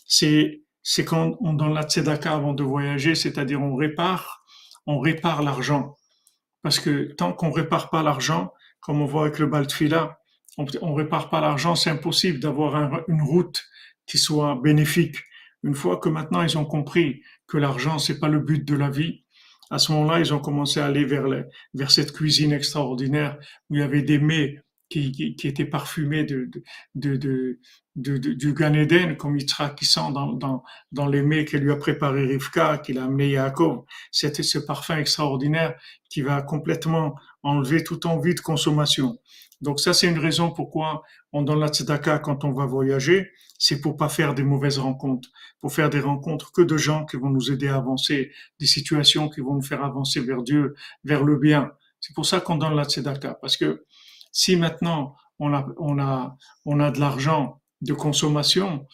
c'est, c'est quand on donne la tzedaka avant de voyager, c'est-à-dire on répare, on répare l'argent. Parce que tant qu'on répare pas l'argent, comme on voit avec le Baltfila, on, on répare pas l'argent, c'est impossible d'avoir une route qui soit bénéfique. Une fois que maintenant ils ont compris que l'argent c'est pas le but de la vie, à ce moment-là ils ont commencé à aller vers, vers cette cuisine extraordinaire où il y avait des mets qui, qui, qui étaient parfumés de, de, de, de, du Gan Eden, comme Yitzhak qui sent dans, dans, dans les mets qu'elle lui a préparé Rivka, qu'il a amené Yaakov. C'était ce parfum extraordinaire qui va complètement enlever toute envie de consommation. Donc ça, c'est une raison pourquoi on donne la tzedaka quand on va voyager, c'est pour pas faire des mauvaises rencontres, pour faire des rencontres que de gens qui vont nous aider à avancer, des situations qui vont nous faire avancer vers Dieu, vers le bien. C'est pour ça qu'on donne la tzedaka, parce que si maintenant on a, on a, on a de l'argent de consommation,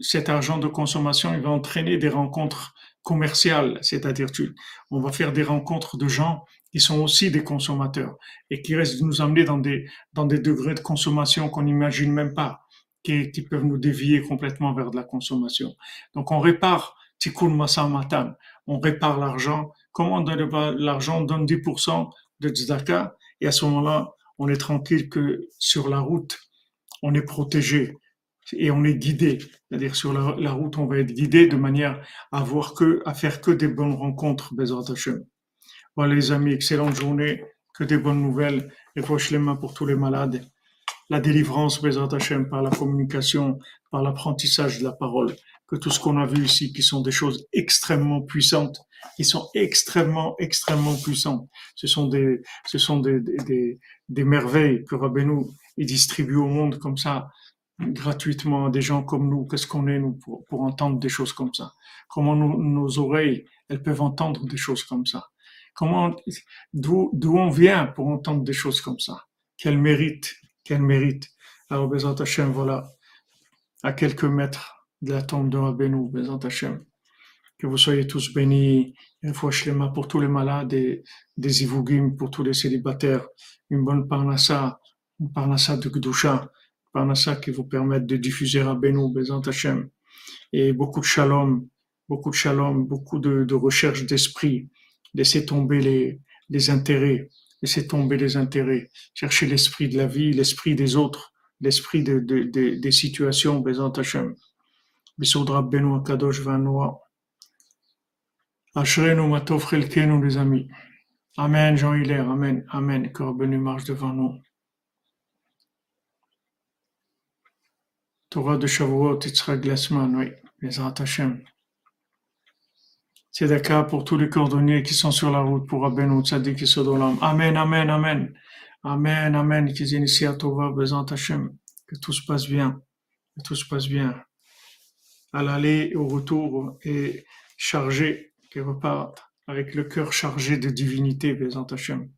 cet argent de consommation, il va entraîner des rencontres commerciales, c'est-à-dire on va faire des rencontres de gens qui sont aussi des consommateurs et qui restent de nous amener dans des, dans des degrés de consommation qu'on n'imagine même pas, qui, peuvent nous dévier complètement vers de la consommation. Donc on répare tikkun matan, on répare l'argent. Comment on donne l'argent? On donne 10% de tzedaka et à ce moment-là, on est tranquille que sur la route, on est protégé et on est guidé. C'est-à-dire sur la, route, on va être guidé de manière à avoir que, à faire que des bonnes rencontres, Bezrat Hashem. Voilà les amis, excellente journée, que des bonnes nouvelles, et poche les mains pour tous les malades. La délivrance, Bezrat Hashem, par la communication, par l'apprentissage de la parole, que tout ce qu'on a vu ici, qui sont des choses extrêmement puissantes, qui sont extrêmement, extrêmement puissantes. Ce sont des, ce sont des, des, merveilles que Rabbeinu, il distribue au monde comme ça, gratuitement à des gens comme nous. Qu'est-ce qu'on est, nous, pour, pour, entendre des choses comme ça? Comment nos oreilles, elles peuvent entendre des choses comme ça? Comment, d'où, d'où on vient pour entendre des choses comme ça? Quel mérite, quel mérite? Alors, Bézant Hachem, voilà, à quelques mètres de la tombe de Rabbeinu, Bézant Hachem, que vous soyez tous bénis. Une fois schéma pour tous les malades et des ivugim pour tous les célibataires. Une bonne parnassa, une parnassa de Gdusha, parnassa qui vous permette de diffuser Beno, Bezant Hashem. Et beaucoup de shalom, beaucoup de shalom, beaucoup de, recherche d'esprit. Laissez tomber les, intérêts, laissez tomber les intérêts. Cherchez l'esprit de la vie, l'esprit des autres, l'esprit de, de, de, des situations, Bezant Hashem. Bissoudra Beno Akadosh Vanoa. Ashrenu Matov Chelkenu, les amis. Amen, Jean Hilaire, Amen, Amen. Que Rabbeinu marche devant nous. Torah de Shavuot, Yitzhak Glassman, oui, les Hashem. Tzedaka pour tous les cordonniers qui sont sur la route pour Rabbeinu Tzadik et Sodolam. Amen, Amen, Amen. Amen, Amen. Qu'ils. Que tout se passe bien. Que tout se passe bien À l'aller et au retour et chargé, qui repartent avec le cœur chargé de divinité, Bezant Hashem.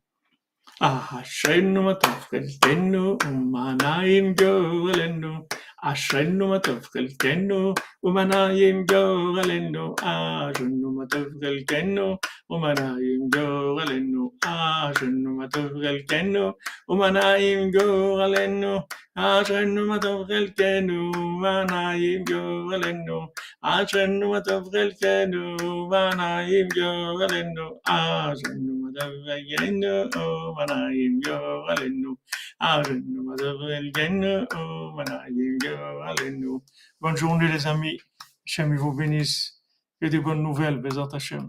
אשרנו מה טוב חלקנו ומנעים גורלנו אשרנו מה טוב חלקנו ומנעים גורלנו אשרנו מה טוב חלקנו ומנעים גורלנו אשרנו מה טוב חלקנו ומנעים גורלנו אשרנו מה טוב חלקנו ומנעים גורלנו אשרנו מה טוב חלקנו ומנעים גורלנו אשרנו מה טוב חלקנו Manayim Yo Alenu, Alenu Madavrel Genu, Manayim Yo Alenu. Bonne journée les amis, Hachem vous bénisse, et des bonnes nouvelles, Bezat Hachem.